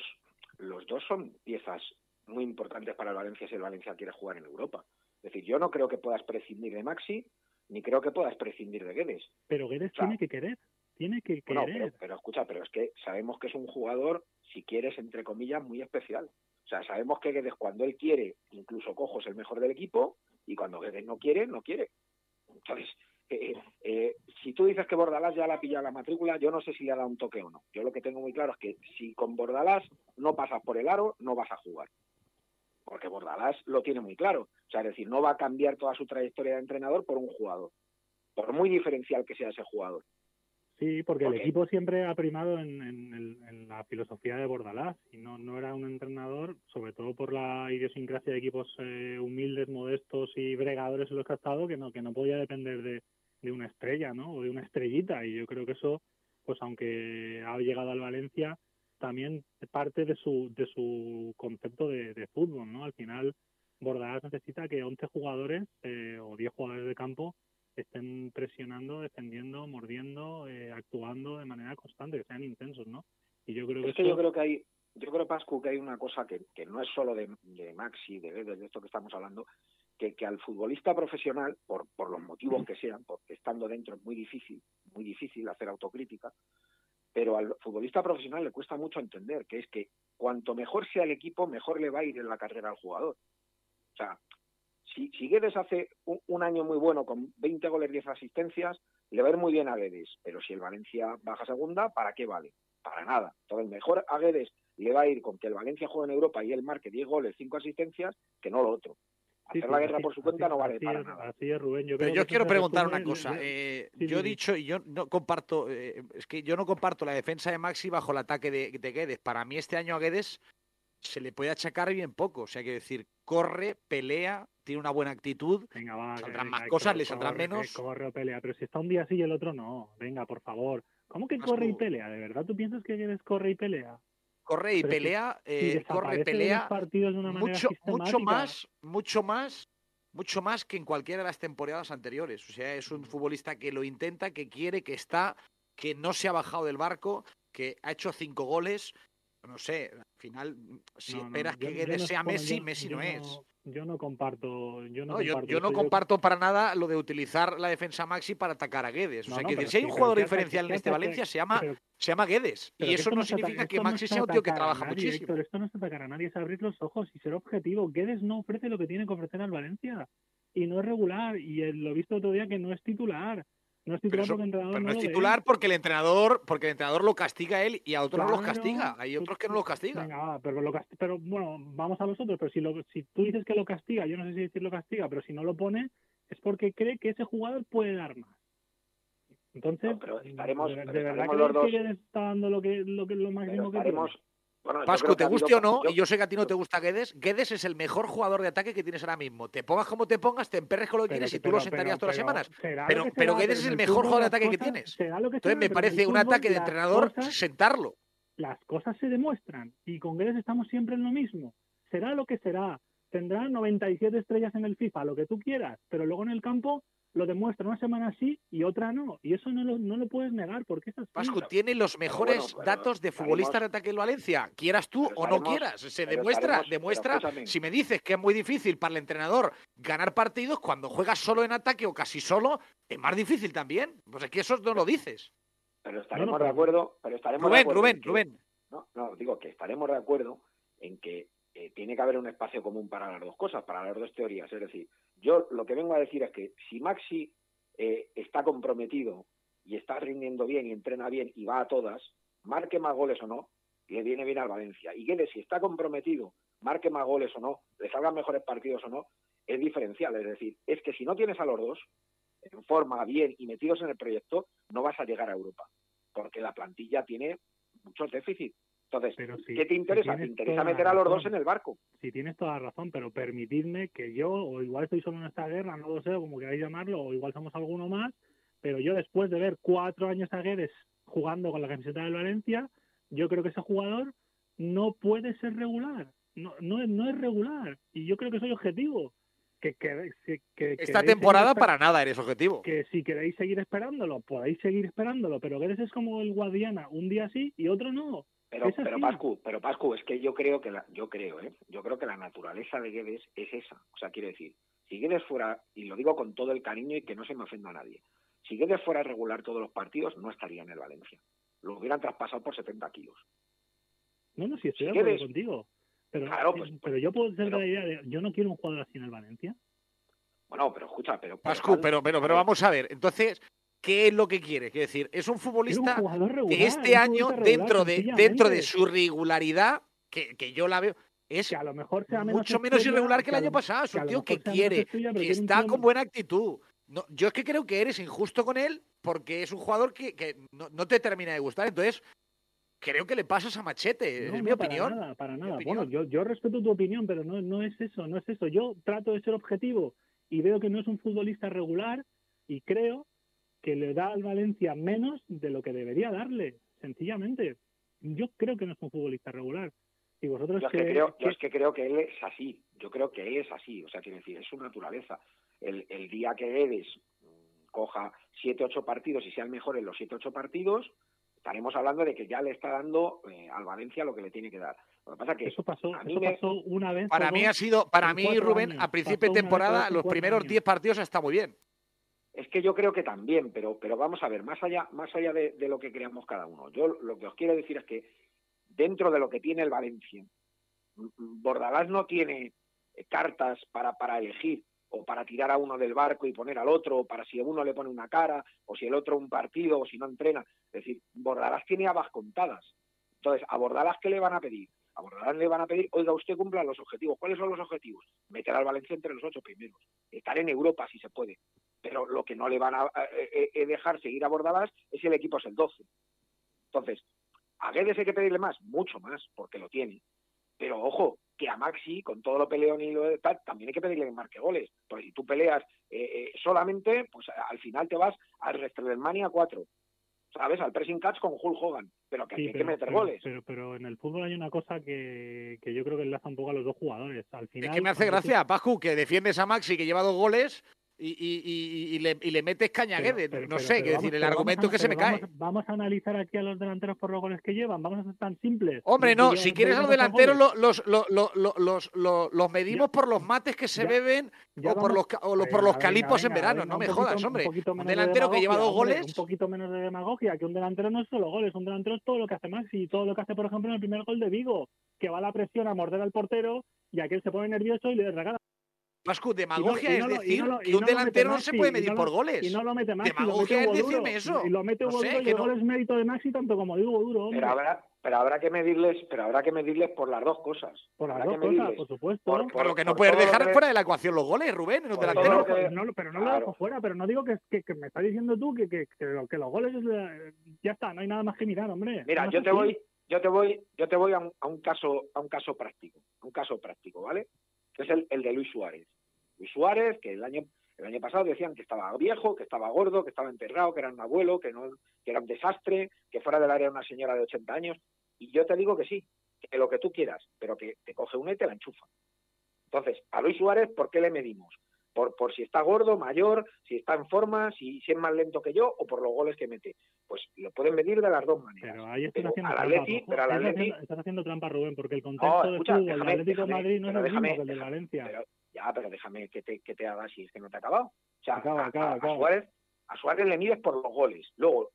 los dos son piezas muy importantes para el Valencia si el Valencia quiere jugar en Europa. Es decir, yo no creo que puedas prescindir de Maxi, ni creo que puedas prescindir de Guedes. Pero Guedes tiene que querer, tiene que querer. pero, escucha, pero es que sabemos que es un jugador, si quieres, entre comillas, muy especial. O sea, sabemos que Guedes cuando él quiere, incluso Cojo es el mejor del equipo, y cuando Guedes no quiere, no quiere. Entonces, eh, eh, si tú dices que Bordalás ya la ha pillado la matrícula, yo no sé si le ha dado un toque o no. Yo lo que tengo muy claro es que si con Bordalás no pasas por el aro, no vas a jugar. Porque Bordalás lo tiene muy claro. O sea, es decir, no va a cambiar toda su trayectoria de entrenador por un jugador. Por muy diferencial que sea ese jugador. Sí, porque el equipo siempre ha primado en, la filosofía de Bordalás y no, no era un entrenador, sobre todo por la idiosincrasia de equipos eh, humildes, modestos y bregadores en los que ha estado, que no, que no podía depender de, de una estrella, ¿no? O de una estrellita. Y yo creo que eso, pues aunque ha llegado al Valencia, también parte de su, de su concepto de, fútbol, ¿no? Al final, Bordalás necesita que 11 jugadores eh, o 10 jugadores de campo estén presionando, defendiendo, mordiendo, eh, actuando de manera constante, que sean intensos, ¿no? Y yo creo que, yo creo que hay yo creo Pascu que hay una cosa que, que no es solo de, de Maxi, de, de esto que estamos hablando, que, que al futbolista profesional, por, por los motivos que sean, porque estando dentro es muy difícil, muy difícil hacer autocrítica, pero al futbolista profesional le cuesta mucho entender que es que cuanto mejor sea el equipo, mejor le va a ir en la carrera al jugador. O sea, si, si Guedes hace un, año muy bueno con 20 goles, 10 asistencias, le va a ir muy bien a Guedes, pero si el Valencia baja segunda, ¿para qué vale? Para nada. Entonces, mejor a Guedes le va a ir con que el Valencia juegue en Europa y él marque 10 goles, 5 asistencias, que no lo otro hacer la guerra por su cuenta no vale para nada. Así es, Rubén. Yo Pero yo quiero preguntar una cosa. Eh, yo he dicho, y yo no comparto, eh, es que yo no comparto la defensa de Maxi bajo el ataque de, de Guedes. Para mí este año a Guedes se le puede achacar bien poco. O sea, que decir, corre, pelea, tiene una buena actitud. Venga, va, saldrán más cosas, le saldrán menos. Corre o pelea, pero si está un día así y el otro no. Venga, por favor. ¿Cómo que corre y pelea? ¿De verdad tú piensas que Guedes corre y pelea? corre y pelea, eh, corre, pelea mucho, mucho más, mucho más, mucho más que en cualquiera de las temporadas anteriores. O sea, es un futbolista que lo intenta, que quiere, que está, que no se ha bajado del barco, que ha hecho cinco goles. No sé, final, si esperas que Guedes sea Messi, Messi no es yo no comparto. Yo no, comparto, yo, no comparto para nada lo de utilizar la defensa Maxi para atacar a Guedes. O sea, que si hay un jugador diferencial en este Valencia, se llama, se llama Guedes. Y eso no significa que Maxi sea un tío que trabaja muchísimo. Pero esto no es atacar a nadie, es abrir los ojos y ser objetivo. Guedes no ofrece lo que tiene que ofrecer al Valencia. Y no es regular. Y lo he visto otro día que no es titular. No es titular porque el entrenador no, es titular porque el entrenador, porque el entrenador lo castiga a él y a otros no los castiga. Hay otros que no lo castigan. Venga, pero, lo pero bueno, vamos a los otros. Pero si, lo, si tú dices que lo castiga, yo no sé si decir lo castiga, pero si no lo pone, es porque cree que ese jugador puede dar más. Entonces, estaremos, de, verdad que que está dando lo que lo, que, lo máximo que Pascu, te guste o no, y yo sé que a ti no te gusta Guedes, Guedes es el mejor jugador de ataque que tienes ahora mismo. Te pongas como te pongas, te emperres con lo que quieres y tú lo sentarías todas las semanas. Pero, pero Guedes es el mejor jugador de ataque que tienes. Entonces me parece un ataque de entrenador sentarlo. Las cosas se demuestran y con Guedes estamos siempre en lo mismo. Será lo que será. Tendrá 97 estrellas en el FIFA, lo que tú quieras, pero luego en el campo lo demuestra una semana sí y otra no. Y eso no lo, no lo puedes negar porque es así. Pascu tiene los mejores datos de futbolista de ataque en Valencia, quieras tú o no quieras. Se demuestra, demuestra. Si me dices que es muy difícil para el entrenador ganar partidos, cuando juegas solo en ataque o casi solo, es más difícil también. Pues es que eso no lo dices. Pero estaremos de acuerdo. Pero estaremos Rubén, Rubén, Rubén. No, no, digo que estaremos de acuerdo en que tiene que haber un espacio común para las dos cosas, para las dos teorías. Es decir, yo lo que vengo a decir es que si Maxi eh, está comprometido y está rindiendo bien y entrena bien y va a todas, marque más goles o no, le viene bien al Valencia. Y Guedes, si está comprometido, marque más goles o no, le salgan mejores partidos o no, es diferencial. Es decir, es que si no tienes a los dos en forma, bien y metidos en el proyecto, no vas a llegar a Europa, porque la plantilla tiene muchos déficits. Entonces, ¿qué te interesa? te interesa meter a los dos en el barco. Si tienes toda la razón, pero permitidme que yo, o igual estoy solo en esta guerra, no lo sé, como queráis llamarlo, o igual somos alguno más, pero yo después de ver cuatro años a Guedes jugando con la camiseta del Valencia, yo creo que ese jugador no puede ser regular, no, no, no es regular, y yo creo que soy objetivo. Que, que, Esta temporada para nada eres objetivo. Que si queréis seguir esperándolo, podéis seguir esperándolo, pero Guedes es como el Guadiana, un día sí y otro no. Pero, pero Pascu, pero Pascu, es que yo creo que la, yo creo, ¿eh? yo creo que la naturaleza de Guedes es esa. O sea, quiere decir, si Guedes fuera, y lo digo con todo el cariño y que no se me ofenda a nadie, si Guedes fuera a regular todos los partidos, no estaría en el Valencia. Lo hubieran traspasado por 70 kilos. No, no, si estoy de acuerdo contigo. Pero, claro, pues, pero yo puedo ser la idea de, yo no quiero un jugador así en el Valencia. Bueno, pero escucha, pero... Pascu, pero, pero, pero vamos a ver, entonces, ¿qué es lo que quiere? Quiere decir, es un futbolista que este año, dentro, de, dentro de su regularidad, que, que yo la veo, es a lo mejor mucho menos irregular que el año pasado. Es un tío que quiere, que está con buena actitud. No, yo es que creo que eres injusto con él porque es un jugador que, que no, no, te termina de gustar. Entonces, creo que le pasas a machete, es mi opinión. Para nada, para nada. Bueno, yo, yo respeto tu opinión, pero no, no es eso, no es eso. Yo trato de ser objetivo y veo que no es un futbolista regular y creo que le da al Valencia menos de lo que debería darle, sencillamente. Yo creo que no es un futbolista regular. Y vosotros yo, es que, creo, yo es que creo que él es así. Yo creo que él es así. O sea, quiere decir, es su naturaleza el, el día que Edes coja siete, ocho partidos y sea el mejor en los siete, ocho partidos, estaremos hablando de que ya le está dando eh, al Valencia lo que le tiene que dar. Lo que pasa que eso pasó, eso pasó una vez. Para mí ha sido, para mí Rubén, a principio de temporada, los primeros diez partidos está muy bien. Es que yo creo que también, pero, pero vamos a ver, más allá, más allá de, lo que creamos cada uno. Yo lo que os quiero decir es que dentro de lo que tiene el Valencia, Bordalás no tiene cartas para, para elegir o para tirar a uno del barco y poner al otro, o para si uno le pone una cara, o si el otro un partido, o si no entrena. Es decir, Bordalás tiene habas contadas. Entonces, ¿a Bordalás qué le van a pedir? A Bordalás le van a pedir, oiga, usted cumpla los objetivos. ¿Cuáles son los objetivos? Meter al Valencia entre los ocho primeros. Estar en Europa, si se puede. Pero lo que no le van a dejar seguir a Bordalás es si el equipo es el 12. Entonces, ¿a Guedes hay que pedirle más? Mucho más, porque lo tiene. Pero ojo, que a Maxi, con todo lo peleón y lo de tal, también hay que pedirle que marque goles. Porque si tú peleas eh, eh, solamente, pues al final te vas al WrestleMania 4. ¿Sabes? Al pressing catch con Hulk Hogan. Pero que hay que meter goles. Pero, pero en el fútbol hay una cosa que, que yo creo que enlaza un poco a los dos jugadores. Al final, es que me hace gracia, Paju, que defiendes a Maxi que lleva dos goles y, y, y, le, y, le, metes caña no sé, qué decir, el argumento es que se me cae. Vamos, a analizar aquí a los delanteros por los goles que llevan, vamos a ser tan simples. Hombre, no, si quieres a los delanteros los, los, los, medimos por los mates que se beben o por los, o por los calipos en verano, no me jodas, hombre. Un, delantero que lleva dos goles. Un poquito menos de demagogia, que un delantero no es solo goles, un delantero es todo lo que hace Maxi, y todo lo que hace, por ejemplo, en el primer gol de Vigo, que va a la presión a morder al portero y aquel se pone nervioso y le regala Pascu, demagogia es decir que un delantero no se puede medir por goles. Y no lo mete Maxi, demagogia es decirme eso. Y lo mete Duro y el gol es mérito de Maxi tanto como digo Duro. Pero habrá, pero habrá que medirles, pero habrá que medirles por las dos cosas. Por las dos cosas, por supuesto. Por, lo que no puedes dejar fuera de la ecuación los goles, Rubén, en un delantero. pero no lo dejo fuera, pero no digo que, que, me estás diciendo tú que, que, que, los goles ya está, no hay nada más que mirar, hombre. Mira, yo te voy, yo te voy, yo te voy a un, a un caso, a un caso práctico, un caso práctico, ¿vale? Que es el, el de Luis Suárez. Luis Suárez, que el año, el año pasado decían que estaba viejo, que estaba gordo, que estaba enterrado, que era un abuelo, que, no, que era un desastre, que fuera del área una señora de 80 años. Y yo te digo que sí, que lo que tú quieras, pero que te coge una y te la enchufa. Entonces, a Luis Suárez, ¿por qué le medimos? Por, por si está gordo, mayor, si está en forma, si, si es más lento que yo o por los goles que mete. Pues lo pueden medir de las dos maneras. Pero ahí estás haciendo, trampa, estás, haciendo, trampa, Rubén, porque el contexto del Atlético de Madrid no es el mismo que el de Valencia. Ya, pero déjame que te, que te haga si es que no te ha acabado. O sea, a, Suárez, a Suárez le mides por los goles. Luego,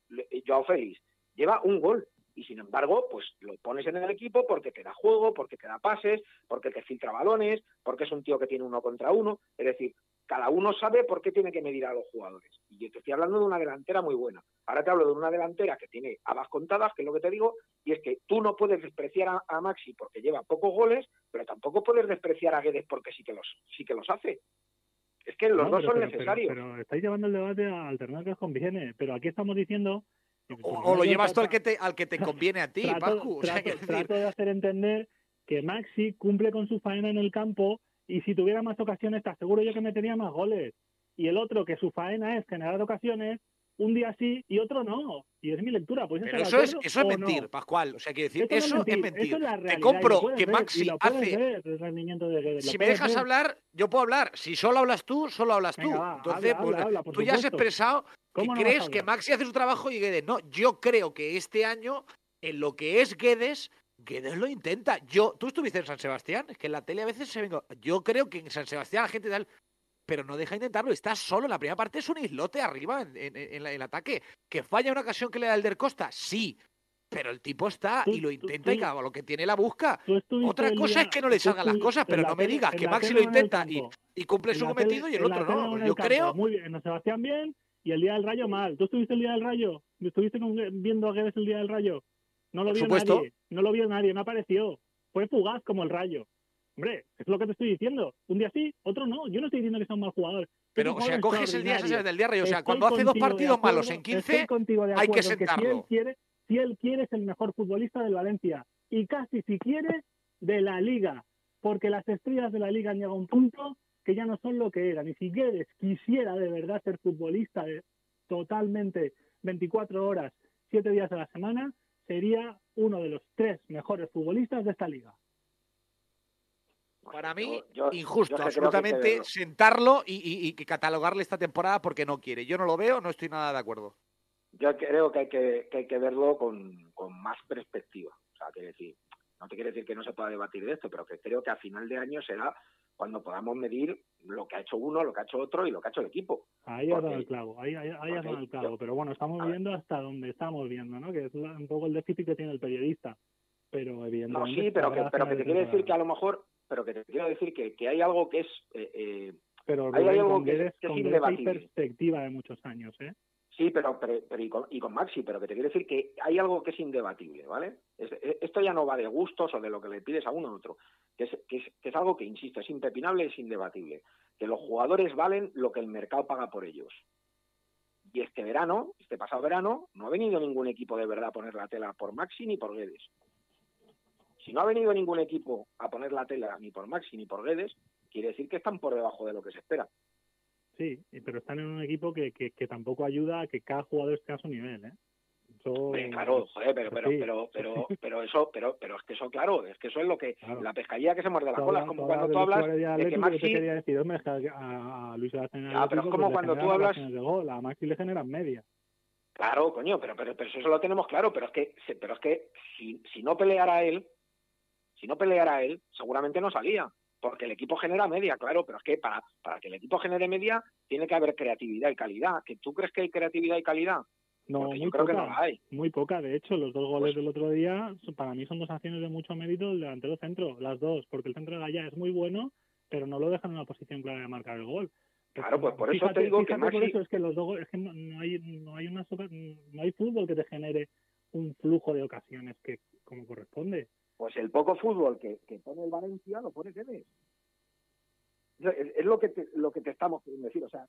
Joao Félix lleva un gol y sin embargo, pues lo pones en el equipo porque te da juego, porque te da pases, porque te filtra balones, porque es un tío que tiene uno contra uno. Es decir, cada uno sabe por qué tiene que medir a los jugadores. Y yo te estoy hablando de una delantera muy buena. Ahora te hablo de una delantera que tiene habas contadas, que es lo que te digo, y es que tú no puedes despreciar a, Maxi porque lleva pocos goles, pero tampoco puedes despreciar a Guedes porque sí que los, sí que los hace. Es que los dos son necesarios. Pero, estáis llevando el debate a alternar que os conviene, pero aquí estamos diciendo... O, lo llevas tú al que te, al que te conviene a ti, trato, trato de hacer entender que Maxi cumple con su faena en el campo y si tuviera más ocasiones te aseguro yo que metería más goles. Y el otro, que su faena es generar ocasiones, un día sí y otro no. Y es mi lectura. Pues Pero eso es, eso es mentir, Pascual. O sea, quiero decir, eso, es mentir. Te compro que Maxi hace. si me dejas hablar, yo puedo hablar. Si solo hablas tú, solo hablas tú. Entonces, pues, tú ya has expresado que crees que Maxi hace su trabajo y Guedes no. Yo creo que este año, en lo que es Guedes, Guedes lo intenta. Yo, tú estuviste en San Sebastián, es que en la tele a veces se vengo. Yo creo que en San Sebastián la gente tal, pero no deja de intentarlo. Está solo. La primera parte es un islote arriba en, el ataque. Que falla una ocasión que le da el del Costa, sí. Pero el tipo está y lo intenta y cada lo que tiene la busca. Otra cosa es que no le salgan las cosas, pero no me digas que Maxi lo intenta y, cumple su cometido y el otro no. Yo creo. Muy bien, en Sebastián bien y el día del Rayo mal. ¿Tú estuviste el día del Rayo? ¿Estuviste viendo a Guedes el día del Rayo? No lo vio nadie. No lo vio nadie, no apareció. Fue fugaz como el rayo. Hombre, es lo que te estoy diciendo. Un día sí, otro no. Yo no estoy diciendo que sea un mal jugador. Pero, o sea, coges el día del día rayo. O sea, cuando hace dos partidos malos en 15, hay que sentarlo. si, él quiere, si él quiere, es el mejor futbolista del Valencia. Y casi, si quiere, de la Liga. Porque las estrellas de la Liga han llegado a un punto que ya no son lo que eran. Y si Guedes quisiera de verdad ser futbolista de, totalmente 24 horas, 7 días a la semana, sería uno de los tres mejores futbolistas de esta liga. Para mí, injusto, absolutamente, sentarlo y, catalogarle esta temporada porque no quiere. Yo no lo veo, no estoy nada de acuerdo. Yo creo que hay que, hay que verlo con, con, más perspectiva. O sea, que decir, no te quiere decir que no se pueda debatir de esto, pero que creo que a final de año será cuando podamos medir lo que ha hecho uno, lo que ha hecho otro y lo que ha hecho el equipo. Ahí ha dado el clavo, ahí, ahí, ha dado el clavo, pero bueno, estamos viendo hasta donde estamos viendo, ¿no? Que es un poco el déficit que tiene el periodista, pero evidentemente... No, sí, pero que, pero que te quiere decir que a lo mejor, pero que te quiero decir que, que hay algo que es... Eh, eh pero hay algo que, es, que es perspectiva de muchos años, ¿eh? Sí, pero, pero, y, con, Maxi, pero que te quiero decir que hay algo que es indebatible, ¿vale? E, esto ya no va de gustos o de lo que le pides a uno u otro, que es, que es, es algo que, insisto, es impepinable, es indebatible, que los jugadores valen lo que el mercado paga por ellos. Y este verano, este pasado verano, no ha venido ningún equipo de verdad a poner la tela por Maxi ni por Guedes. Si no ha venido ningún equipo a poner la tela ni por Maxi ni por Guedes, quiere decir que están por debajo de lo que se espera. Sí, pero están en un equipo que, que, que tampoco ayuda a que cada jugador esté a su nivel, ¿eh? claro, joder, pero, pero, pero, pero, pero, eso, pero, pero es que eso, claro, es que eso es lo que la pescadilla que se muerde la cola, es como cuando tú hablas de que Maxi. decir, a, Luis pero es como cuando tú hablas. De gol, a Maxi le generan media. Claro, coño, pero, pero, pero eso lo tenemos claro, pero es que, pero es que si, si no peleara él, si no peleara él, seguramente no salía porque el equipo genera media, claro, pero es que para, para que el equipo genere media tiene que haber creatividad y calidad. ¿Que tú crees que hay creatividad y calidad? No, muy poca, hay. Muy poca, de hecho, los dos goles pues del otro día para mí son dos acciones de mucho mérito del delantero centro, las dos, porque el centro de allá es muy bueno, pero no lo dejan en una posición clara de marcar el gol. Claro, pues por eso te digo que Maxi... por eso es que los dos es que no, hay no hay una no hay fútbol que te genere un flujo de ocasiones que como corresponde. Pues el poco fútbol que, que pone el Valencia lo pone. Es, es, lo que te, lo que te estamos queriendo decir, o sea,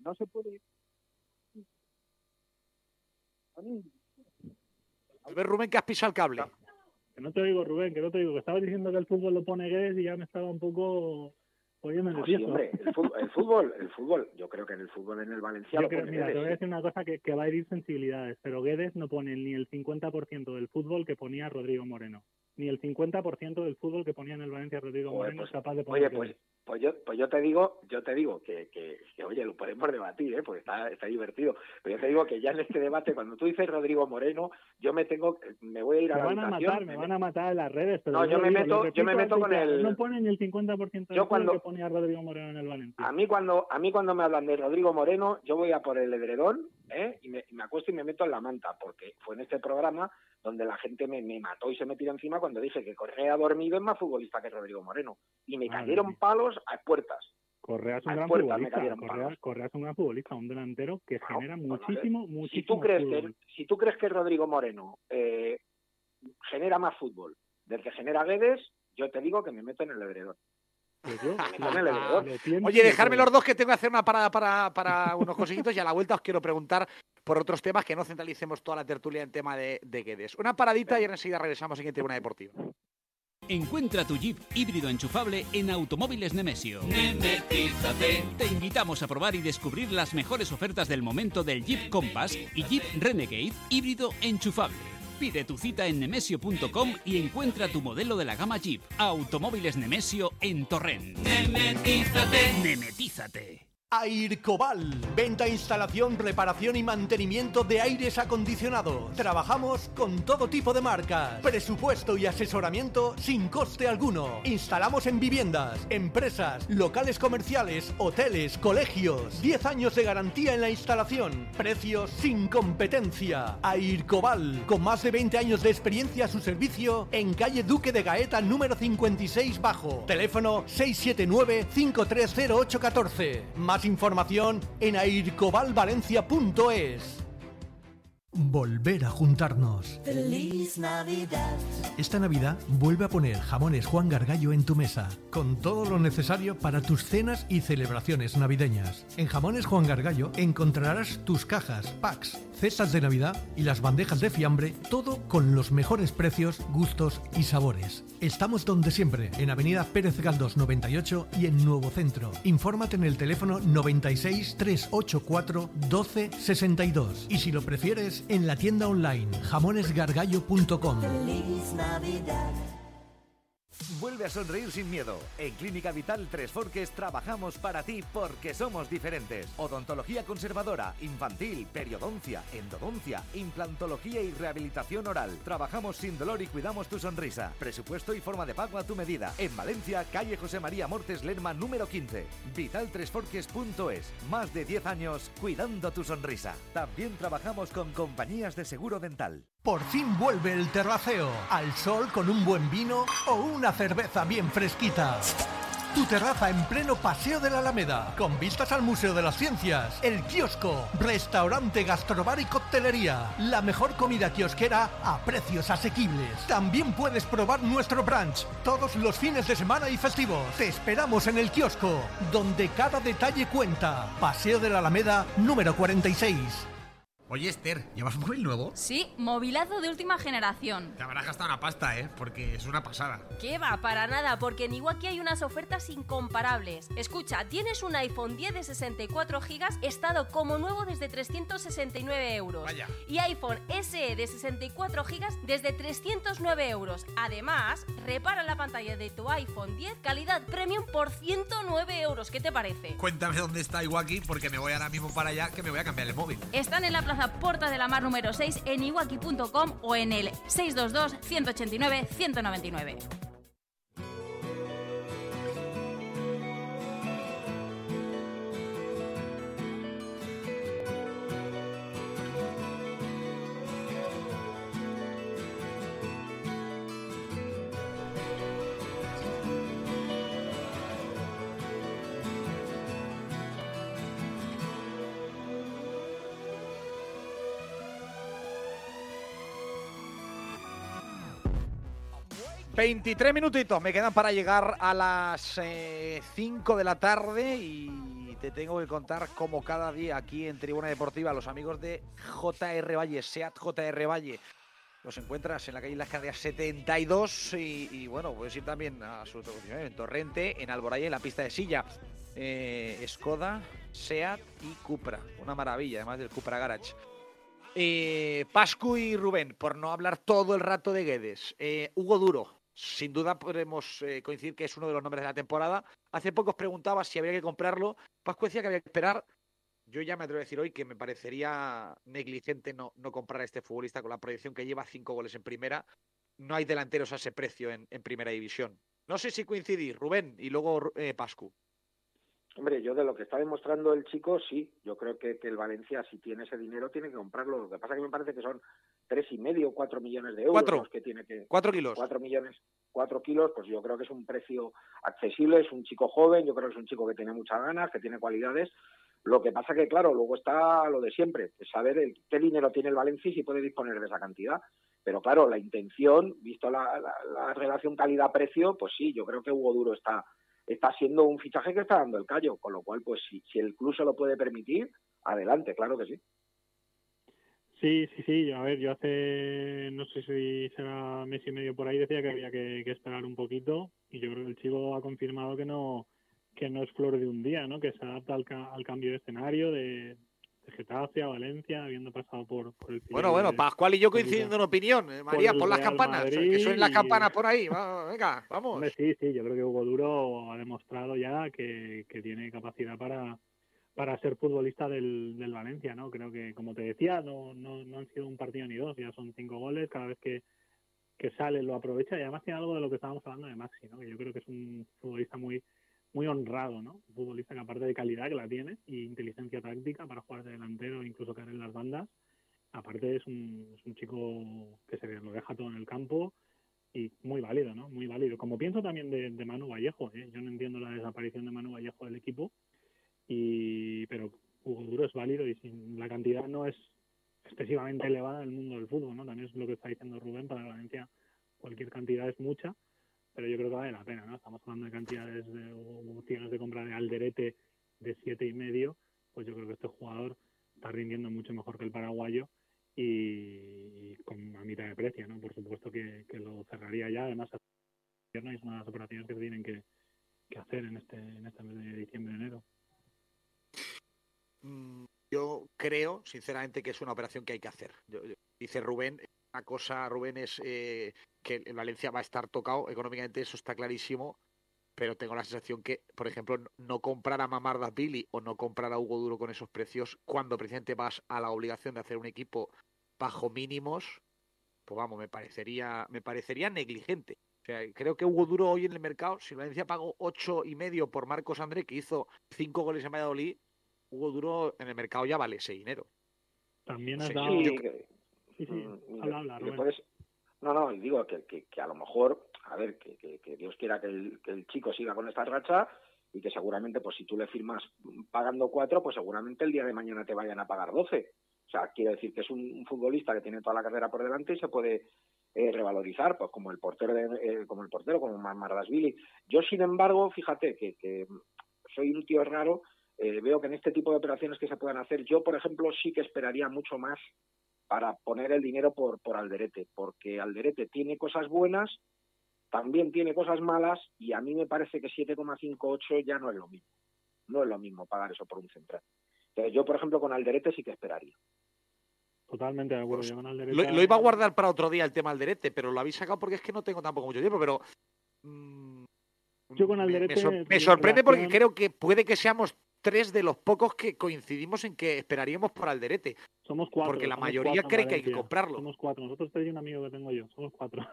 no se puede a ver, Rubén, que has pisado el cable. Que no te digo, Rubén, que no te digo, que estaba diciendo que el fútbol lo pone Guedes y ya me estaba un poco oyendo el sí, hombre, el fútbol, el fútbol, yo creo que en el fútbol en el Valencia yo creo, mira, te voy a decir una cosa que, que va a ir sensibilidades, pero Guedes no pone ni el 50% del fútbol que ponía Rodrigo Moreno ni el 50% del fútbol que ponía en el Valencia Rodrigo Moreno pues, es capaz de poner. Oye, pues, pues, yo, pues yo te digo, yo te digo que, que, oye, lo podemos debatir, ¿eh? porque está, está divertido. Pero yo te digo que ya en este debate, cuando tú dices Rodrigo Moreno, yo me tengo, me voy a ir a me van a matar, me, van a matar en las redes. Pero no, yo, me meto, yo me meto con el. No ponen el 50% del cuando, que ponía Rodrigo Moreno en el Valencia. A mí cuando, a mí cuando me hablan de Rodrigo Moreno, yo voy a por el edredón, ¿eh? y me, me acuesto y me meto en la manta, porque fue en este programa donde la gente me, me, mató y se me tiró encima cuando dije que Correa dormido es más futbolista que Rodrigo Moreno. Y me cayeron palos a puertas. Correa es un gran futbolista. Correa, es un gran futbolista, un delantero que genera muchísimo, muchísimo. Si tú crees que si tú crees que Rodrigo Moreno eh, genera más fútbol del que genera Guedes, yo te digo que me meto en el edredón. Pues Oye, dejarme los dos que tengo que hacer una parada para, para unos consejitos y a la vuelta os quiero preguntar por otros temas que no centralicemos toda la tertulia en tema de, de Guedes. Una paradita y enseguida regresamos en Tribuna Deportiva. Encuentra tu Jeep híbrido enchufable en Automóviles Nemesio. Nemetízate. Te invitamos a probar y descubrir las mejores ofertas del momento del Jeep Compass y Jeep Renegade híbrido enchufable. Pide tu cita en nemesio.com y encuentra tu modelo de la gama Jeep. Automóviles Nemesio en Torrent. Nemetízate. Nemetízate. Aircobal. Venta, instalación, reparación y mantenimiento de aires acondicionados. Trabajamos con todo tipo de marcas. Presupuesto y asesoramiento sin coste alguno. Instalamos en viviendas, empresas, locales comerciales, hoteles, colegios. 10 años de garantía en la instalación. Precios sin competencia. Aircobal. Con más de 20 años de experiencia a su servicio en calle Duque de Gaeta número 56 bajo. Teléfono 679 530814. Más información en aircobalvalencia.es. Volver a juntarnos. Feliz Navidad. Esta Navidad vuelve a poner jamones Juan Gargallo en tu mesa, con todo lo necesario para tus cenas y celebraciones navideñas. En Jamones Juan Gargallo encontrarás tus cajas, packs, cestas de Navidad y las bandejas de fiambre, todo con los mejores precios, gustos y sabores. Estamos donde siempre, en Avenida Pérez Galdós 98 y en Nuevo Centro. Infórmate en el teléfono 96 384 1262 y si lo prefieres en la tienda online jamonesgargallo.com. Vuelve a sonreír sin miedo. En Clínica Vital Tres Forques trabajamos para ti porque somos diferentes. Odontología conservadora, infantil, periodoncia, endodoncia, implantología y rehabilitación oral. Trabajamos sin dolor y cuidamos tu sonrisa. Presupuesto y forma de pago a tu medida. En Valencia, calle José María Mortes Lerma número 15. Vitaltresforques.es. Más de 10 años cuidando tu sonrisa. También trabajamos con compañías de seguro dental. Por fin vuelve el terraceo. Al sol con un buen vino o una cerveza bien fresquita. Tu terraza en pleno paseo de la Alameda, con vistas al Museo de las Ciencias, el kiosco, restaurante, gastrobar y coctelería. La mejor comida kiosquera a precios asequibles. También puedes probar nuestro brunch todos los fines de semana y festivos. Te esperamos en el kiosco, donde cada detalle cuenta. Paseo de la Alameda, número 46. Oye, Esther, ¿llevas móvil nuevo? Sí, movilazo de última generación. Te habrás gastado una pasta, ¿eh? Porque es una pasada. ¿Qué va? Para nada, porque en Iwaki hay unas ofertas incomparables. Escucha, tienes un iPhone 10 de 64 GB estado como nuevo desde 369 euros. Vaya. Y iPhone SE de 64 GB desde 309 euros. Además, repara la pantalla de tu iPhone 10 calidad premium por 109 euros. ¿Qué te parece? Cuéntame dónde está Iwaki porque me voy ahora mismo para allá que me voy a cambiar el móvil. Están en la plaza Puerta de la Mar número 6 en iwaki.com o en el 622 189 199. 23 minutitos me quedan para llegar a las 5 eh, de la tarde y te tengo que contar como cada día aquí en Tribuna Deportiva los amigos de JR Valle, SEAT JR Valle. Los encuentras en la calle Las Canarias 72 y, bueno, puedes ir también a su en Torrente, en Alboraya, en la pista de silla. Eh, Skoda, SEAT y Cupra. Una maravilla, además del Cupra Garage. Eh, Pascu y Rubén, por no hablar todo el rato de Guedes. Hugo Duro, sin duda podemos eh, coincidir que es uno de los nombres de la temporada. Hace poco os preguntaba si había que comprarlo. Pascu decía que había que esperar. Yo ya me atrevo a decir hoy que me parecería negligente no, no comprar a este futbolista con la proyección que lleva cinco goles en primera. No hay delanteros a ese precio en, primera división. No sé si coincidir, Rubén, y luego eh, Pascu. Hombre, yo de lo que está demostrando el chico, sí. Yo creo que, que, el Valencia, si tiene ese dinero, tiene que comprarlo. Lo que pasa que me parece que son tres y medio, cuatro millones de euros cuatro. que tiene que cuatro kilos, cuatro millones, cuatro kilos, pues yo creo que es un precio accesible, es un chico joven, yo creo que es un chico que tiene muchas ganas, que tiene cualidades. Lo que pasa que claro, luego está lo de siempre, es saber el, qué dinero tiene el Valencia y si puede disponer de esa cantidad. Pero claro, la intención, visto la, la, la relación calidad-precio, pues sí, yo creo que Hugo Duro está está siendo un fichaje que está dando el callo, con lo cual, pues si, si el club se lo puede permitir, adelante, claro que sí. Sí, sí, sí. A ver, yo hace, no sé si será mes y medio por ahí, decía que había que, que, esperar un poquito y yo creo que el chico ha confirmado que no que no es flor de un día, ¿no? Que se adapta al, al cambio de escenario de, de Getafe a Valencia, habiendo pasado por, por el Bueno, bueno, de, Pascual y yo coincidiendo en opinión. Eh, María, por las campanas. Madrid, que suenen las campanas por ahí. Va, venga, vamos. Hombre, sí, sí, yo creo que Hugo Duro ha demostrado ya que, que tiene capacidad para, para ser futbolista del, del, Valencia, ¿no? Creo que, como te decía, no, no, no han sido un partido ni dos, ya son cinco goles, cada vez que, que sale lo aprovecha y además tiene algo de lo que estábamos hablando de Maxi, ¿no? Que yo creo que es un futbolista muy muy honrado, ¿no? Un futbolista que aparte de calidad que la tiene y inteligencia táctica para jugar de delantero incluso caer en las bandas, aparte es un, es un chico que se lo deja todo en el campo y muy válido, ¿no? Muy válido. Como pienso también de, de Manu Vallejo, ¿eh? yo no entiendo la desaparición de Manu Vallejo del equipo, y pero Hugo Duro es válido y sin la cantidad no es excesivamente elevada en el mundo del fútbol, ¿no? También es lo que está diciendo Rubén, para Valencia cualquier cantidad es mucha, pero yo creo que vale la pena, ¿no? Estamos hablando de cantidades de opciones de compra de Alderete de siete y medio, pues yo creo que este jugador está rindiendo mucho mejor que el paraguayo y, con a mitad de precio, ¿no? Por supuesto que, que lo cerraría ya, además es una de las operaciones que se tienen que, que hacer en este, en este mes de diciembre enero. Mm, yo creo, sinceramente, que es una operación que hay que hacer. Dice Rubén, una cosa, Rubén, es eh, que Valencia va a estar tocado económicamente, eso está clarísimo, pero tengo la sensación que, por ejemplo, no comprar a Mamarda Billy o no comprar a Hugo Duro con esos precios, cuando precisamente vas a la obligación de hacer un equipo bajo mínimos, pues vamos, me parecería, me parecería negligente. O sea, creo que Hugo Duro hoy en el mercado, si Valencia pagó ocho y medio por Marcos André, que hizo cinco goles en Valladolid, Hugo Duro en el mercado ya vale ese dinero. También has sí, dado... sí, yo... sí, sí. mm, Habla, habla, puedes- no, no, digo que, que, que a lo mejor, a ver, que, que, que Dios quiera que el, que el chico siga con esta racha y que seguramente, pues si tú le firmas pagando cuatro, pues seguramente el día de mañana te vayan a pagar doce. O sea, quiero decir que es un, un futbolista que tiene toda la carrera por delante y se puede eh, revalorizar, pues como el portero, de, eh, como el portero, como Mardasvili. Yo, sin embargo, fíjate que, que soy un tío raro, eh, veo que en este tipo de operaciones que se puedan hacer, yo, por ejemplo, sí que esperaría mucho más para poner el dinero por, por Alderete, porque Alderete tiene cosas buenas, también tiene cosas malas, y a mí me parece que 7,58 ya no es lo mismo. No es lo mismo pagar eso por un central. Entonces, yo, por ejemplo, con Alderete sí que esperaría. Totalmente de acuerdo. Yo con Alderete- Lo, lo iba a guardar para otro día el tema Alderete, pero lo habéis sacado porque es que no tengo tampoco mucho tiempo, pero... mm, Yo con Alderete, Me, sor- me en sorprende porque creo que puede que seamos tres de los pocos que coincidimos en que esperaríamos por Alderete. Somos cuatro. Porque la mayoría cuatro cree que hay que comprarlo. Somos cuatro. Nosotros tres y un amigo que tengo yo. Somos cuatro.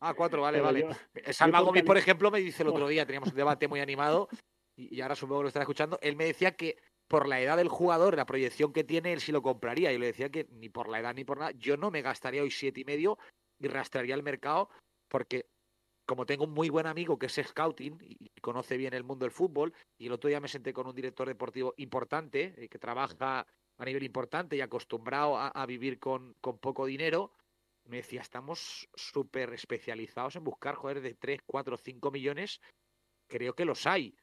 Ah, cuatro, vale, Pero vale. yo- Eh, yo por Gómez, por ejemplo, me dice el otro día, teníamos un debate muy animado, y, y ahora supongo que lo estará escuchando, él me decía que por la edad del jugador, la proyección que tiene, él sí lo compraría. Yo le decía que ni por la edad ni por nada, yo no me gastaría hoy siete y medio y rastrearía el mercado, porque como tengo un muy buen amigo que es scouting y conoce bien el mundo del fútbol, y el otro día me senté con un director deportivo importante, eh, que trabaja a nivel importante y acostumbrado a, a vivir con, con poco dinero, me decía, estamos súper especializados en buscar jugadores de 3, 4, 5 millones. Creo que los hay.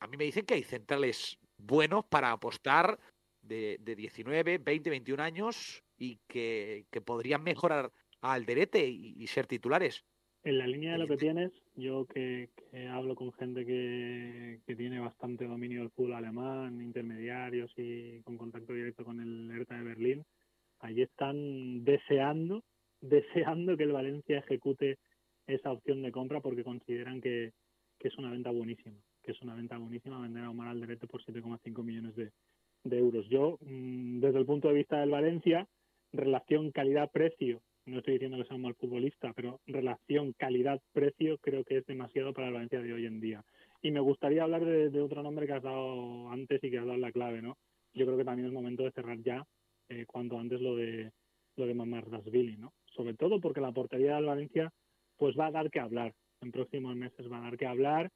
A mí me dicen que hay centrales buenos para apostar de, de 19, 20, 21 años y que, que podrían mejorar a Alderete y, y ser titulares. En la línea de lo que tienes, yo que, que hablo con gente que, que tiene bastante dominio del fútbol alemán, intermediarios y con contacto directo con el Hertha de Berlín, allí están deseando, deseando que el Valencia ejecute esa opción de compra porque consideran que, que es una venta buenísima, que es una venta buenísima vender a Omar Alderete por 7,5 millones de, de euros. Yo, mm, desde el punto de vista del Valencia, relación calidad-precio, no estoy diciendo que sea un mal futbolista, pero relación calidad-precio creo que es demasiado para el Valencia de hoy en día. Y me gustaría hablar de, de otro nombre que has dado antes y que has dado la clave, ¿no? Yo creo que también es momento de cerrar ya, eh, cuanto antes, lo de lo de Mamardasvili, ¿no? Sobre todo porque la portería del Valencia pues va a dar que hablar. En próximos meses va a dar que hablar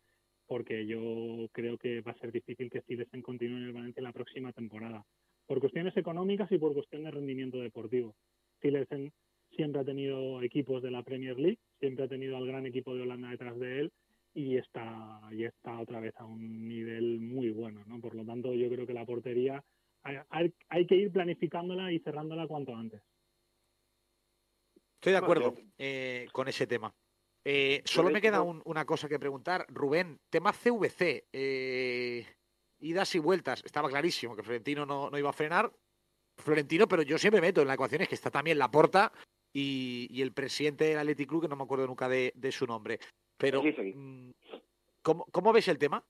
porque yo creo que va a ser difícil que Silesen continúe en el Valencia la próxima temporada. Por cuestiones económicas y por cuestión de rendimiento deportivo. Silesen siempre ha tenido equipos de la Premier League, siempre ha tenido al gran equipo de Holanda detrás de él y está, y está otra vez a un nivel muy bueno, ¿no? Por lo tanto, yo creo que la portería hay, hay que ir planificándola y cerrándola cuanto antes. Estoy de acuerdo eh, con ese tema. Eh, solo me queda una cosa que preguntar. Rubén, tema CVC, eh, idas y vueltas. Estaba clarísimo que Florentino no, no, iba a frenar. Florentino, pero yo siempre meto en la ecuación es que está también la porta y, el presidente del Athletic Club, que no me acuerdo nunca de, su nombre. Pero, mm, ¿cómo, ¿cómo, ves el tema?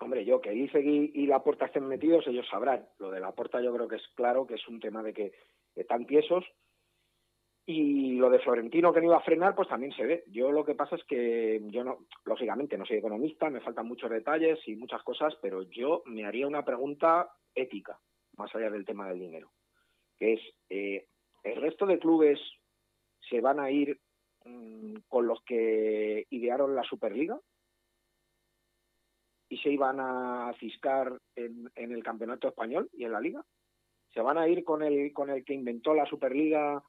Hombre, yo que Isegui y la puerta estén metidos, ellos sabrán. Lo de la puerta yo creo que es claro que es un tema de que están tiesos y lo de Florentino que no iba a frenar, pues también se ve. Yo lo que pasa es que yo no, lógicamente no soy economista, me faltan muchos detalles y muchas cosas, pero yo me haría una pregunta ética, más allá del tema del dinero, que es, eh, ¿el resto de clubes se van a ir mm, con los que idearon la Superliga? ¿Y se iban a ciscar en, en el campeonato español y en la liga? ¿Se van a ir con el, con el que inventó la Superliga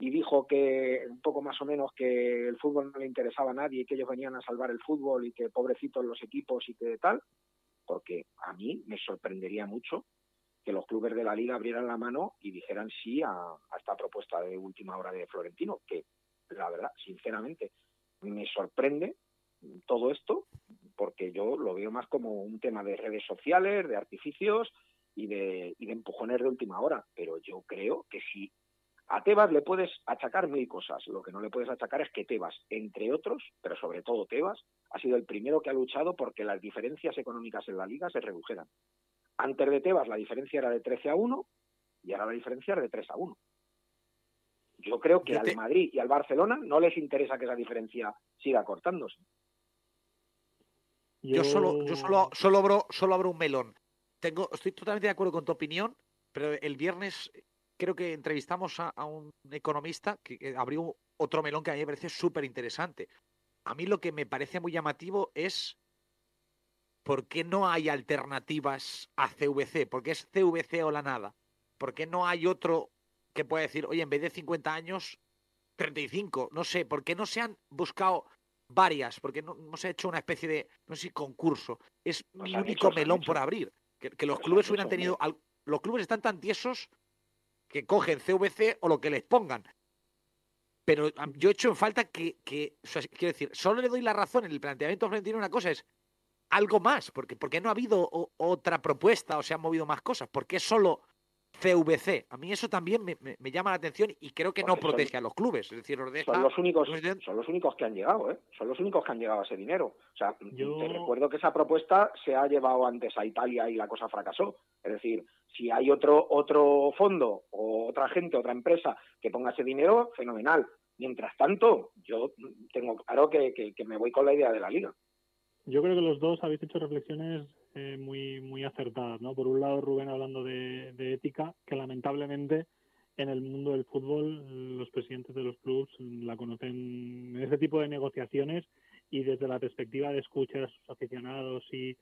y dijo que un poco más o menos que el fútbol no le interesaba a nadie y que ellos venían a salvar el fútbol y que pobrecitos los equipos y que tal, porque a mí me sorprendería mucho que los clubes de la liga abrieran la mano y dijeran sí a, esta propuesta de última hora de Florentino, que la verdad, sinceramente, me sorprende todo esto porque yo lo veo más como un tema de redes sociales, de artificios y de, y de empujones de última hora, pero yo creo que si a Tebas le puedes achacar mil cosas. Lo que no le puedes achacar es que Tebas, entre otros, pero sobre todo Tebas, ha sido el primero que ha luchado porque las diferencias económicas en la liga se redujeran. Antes de Tebas la diferencia era de 13 a 1 y ahora la diferencia es de 3 a 1. Yo creo que al Madrid y al Barcelona no les interesa que esa diferencia siga cortándose. Yo, solo, yo solo, solo abro, solo abro un melón. Tengo, estoy totalmente de acuerdo con tu opinión, pero el viernes creo que entrevistamos a, un economista que, abrió otro melón que a mí me parece súper interesante. A mí lo que me parece muy llamativo es por qué no hay alternativas a CVC, porque es CVC o la nada. ¿Por qué no hay otro que pueda decir, oye, en vez de 50 años, 35? No sé, ¿por qué no se han buscado varias? ¿Por qué no, se ha hecho una especie de, no sé si concurso? Es mi único melón por abrir. Que, los clubes hubieran tenido... los clubes están tan tiesos que cogen CVC o lo que les pongan. Pero yo he hecho en falta que, quiero decir, solo le doy la razón en el planteamiento frente una cosa es algo más, porque, porque no ha habido otra propuesta o se han movido más cosas, porque es solo CVC. A mí eso también me, llama la atención y creo que no protege a los clubes. Es decir, son los únicos, son los únicos que han llegado, ¿eh? Son los únicos que han llegado a ese dinero. O sea, te recuerdo que esa propuesta se ha llevado antes a Italia y la cosa fracasó. Es decir, si hay otro otro fondo o otra gente, otra empresa que ponga ese dinero, fenomenal. Mientras tanto, yo tengo claro que me voy con la idea de la liga. Yo creo que los dos habéis hecho reflexiones eh, muy, muy acertadas, ¿no? Por un lado, Rubén hablando de, ética, que lamentablemente en el mundo del fútbol los presidentes de los clubes la conocen en ese tipo de negociaciones y desde la perspectiva de escuchar a sus aficionados y,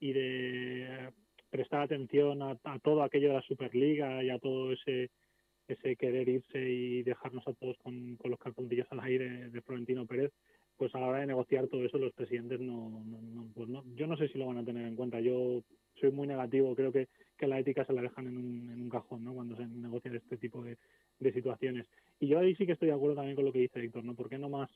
y de prestar atención a, todo aquello de la Superliga y a todo ese ese querer irse y dejarnos a todos con, con los calzoncillos al aire de Florentino Pérez, pues a la hora de negociar todo eso los presidentes no, no, pues no, yo no sé si lo van a tener en cuenta. Yo soy muy negativo, creo que, que la ética se la dejan en un, en un cajón, ¿no? Cuando se negocia este tipo de, de situaciones. Y yo ahí sí que estoy de acuerdo también con lo que dice Héctor, ¿no? ¿Por qué no más,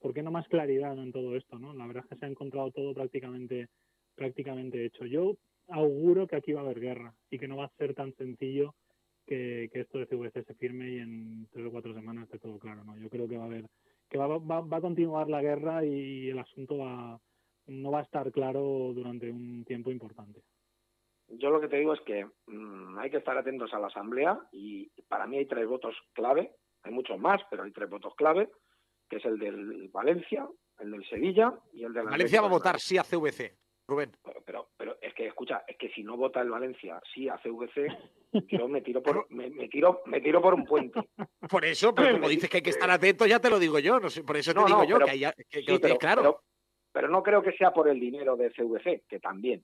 por qué no más claridad en todo esto, ¿no? La verdad es que se ha encontrado todo prácticamente, prácticamente hecho. Yo auguro que aquí va a haber guerra y que no va a ser tan sencillo que, que esto de CVC se firme y en tres o cuatro semanas esté todo claro, ¿no? Yo creo que va a haber que va, va, a continuar la guerra y el asunto va, no va a estar claro durante un tiempo importante. Yo lo que te digo es que mm, hay que estar atentos a la Asamblea y para mí hay tres votos clave, hay muchos más, pero hay tres votos clave, que es el del Valencia, el del Sevilla y el de la Valencia va a votar sí a CVC, Rubén. Pero, pero, es que escucha, es que si no vota el Valencia sí a CVC, yo me tiro por me, tiro me tiro por un puente. Por eso, pero como dices que hay que estar atento, ya te lo digo yo, no sé, por eso te digo yo que, que, claro. pero no creo que sea por el dinero de CVC, que también.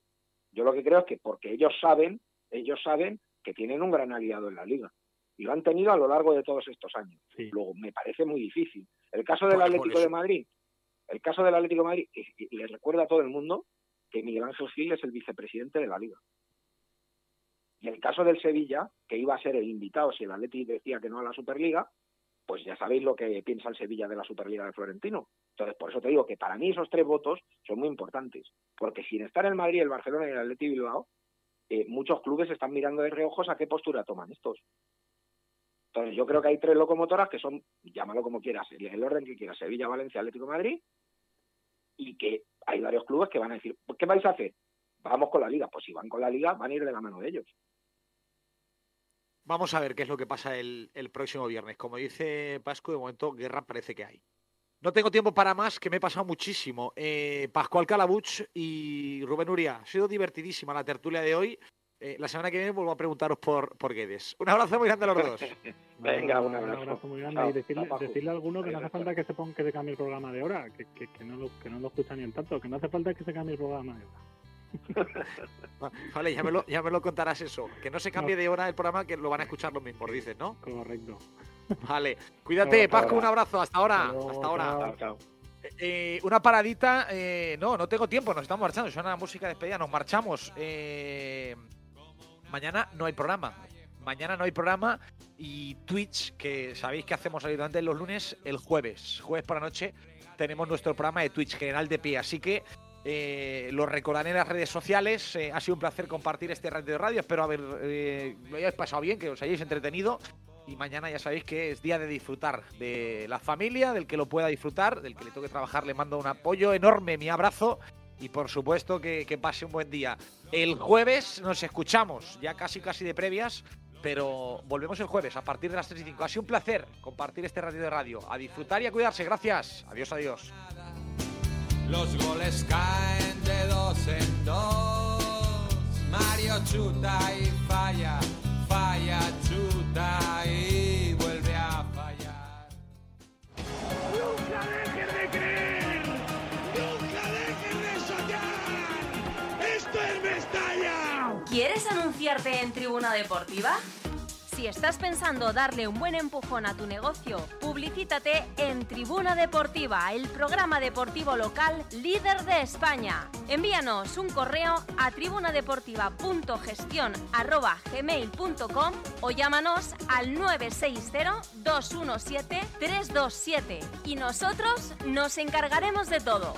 Yo lo que creo es que porque ellos saben, ellos saben que tienen un gran aliado en la liga. Y lo han tenido a lo largo de todos estos años. Luego, me parece muy difícil. El caso del Atlético de Madrid, el caso del Atlético de Madrid, y, les recuerda a todo el mundo que Miguel Ángel Gil es el vicepresidente de la liga. Y el caso del Sevilla, que iba a ser el invitado si el Atlético decía que no a la Superliga, pues ya sabéis lo que piensa el Sevilla de la Superliga de Florentino. Entonces, por eso te digo que para mí esos tres votos son muy importantes, porque sin estar el Madrid, el Barcelona y el Atlético Bilbao, eh, muchos clubes están mirando de reojos a qué postura toman estos. Entonces, yo creo que hay tres locomotoras que son, llámalo como quieras, el orden que quieras, Sevilla, Valencia, Atlético Madrid, y que hay varios clubes que van a decir, ¿qué vais a hacer? Vamos con la liga. Pues si van con la liga, van a ir de la mano de ellos. Vamos a ver qué es lo que pasa el, próximo viernes. Como dice Pascu, de momento guerra parece que hay. No tengo tiempo para más, que me he pasado muchísimo. Eh, Pascual Calabuch y Rubén Uria, ha sido divertidísima la tertulia de hoy. Eh, la semana que viene vuelvo a preguntaros por, por Guedes. Un abrazo muy grande a los dos. Venga, un abrazo. Un abrazo muy grande. y decirle, a alguno que no hace falta que se ponga que se cambie el programa de hora, que, que, no lo, que no lo escucha ni en tanto, que no hace falta que se cambie el programa de hora. vale, ya me, lo, ya me lo contarás eso. Que no se cambie de hora el programa, que lo van a escuchar los mismos, dices, ¿no? Correcto. Vale, cuídate, Pascu, un abrazo. Hasta ahora. Hasta ahora. Chao, eh, una paradita, eh, no, no tengo tiempo, nos estamos marchando, suena la música de despedida, nos marchamos. Eh, mañana no hay programa. Mañana no hay programa y Twitch, que sabéis que hacemos habitualmente los lunes, el jueves. Jueves por la noche tenemos nuestro programa de Twitch general de pie. Así que eh, lo recordaré en las redes sociales. Eh, ha sido un placer compartir este radio de radio. Espero haber eh, lo hayáis pasado bien, que os hayáis entretenido. Y mañana ya sabéis que es día de disfrutar de la familia, del que lo pueda disfrutar, del que le toque trabajar. Le mando un apoyo enorme, mi abrazo y por supuesto que, pase un buen día. El jueves nos escuchamos, ya casi casi de previas, pero volvemos el jueves a partir de las 3 y 5. Ha sido un placer compartir este radio de radio. A disfrutar y a cuidarse. Gracias. Adiós, adiós. Los goles caen de dos en dos. Mario chuta y falla, falla, chuta y vuelve a fallar. ¿Quieres anunciarte en Tribuna Deportiva? Si estás pensando darle un buen empujón a tu negocio, publicítate en Tribuna Deportiva, el programa deportivo local líder de España. Envíanos un correo a tribunadeportiva.gestión.gmail.com o llámanos al 960-217-327 y nosotros nos encargaremos de todo.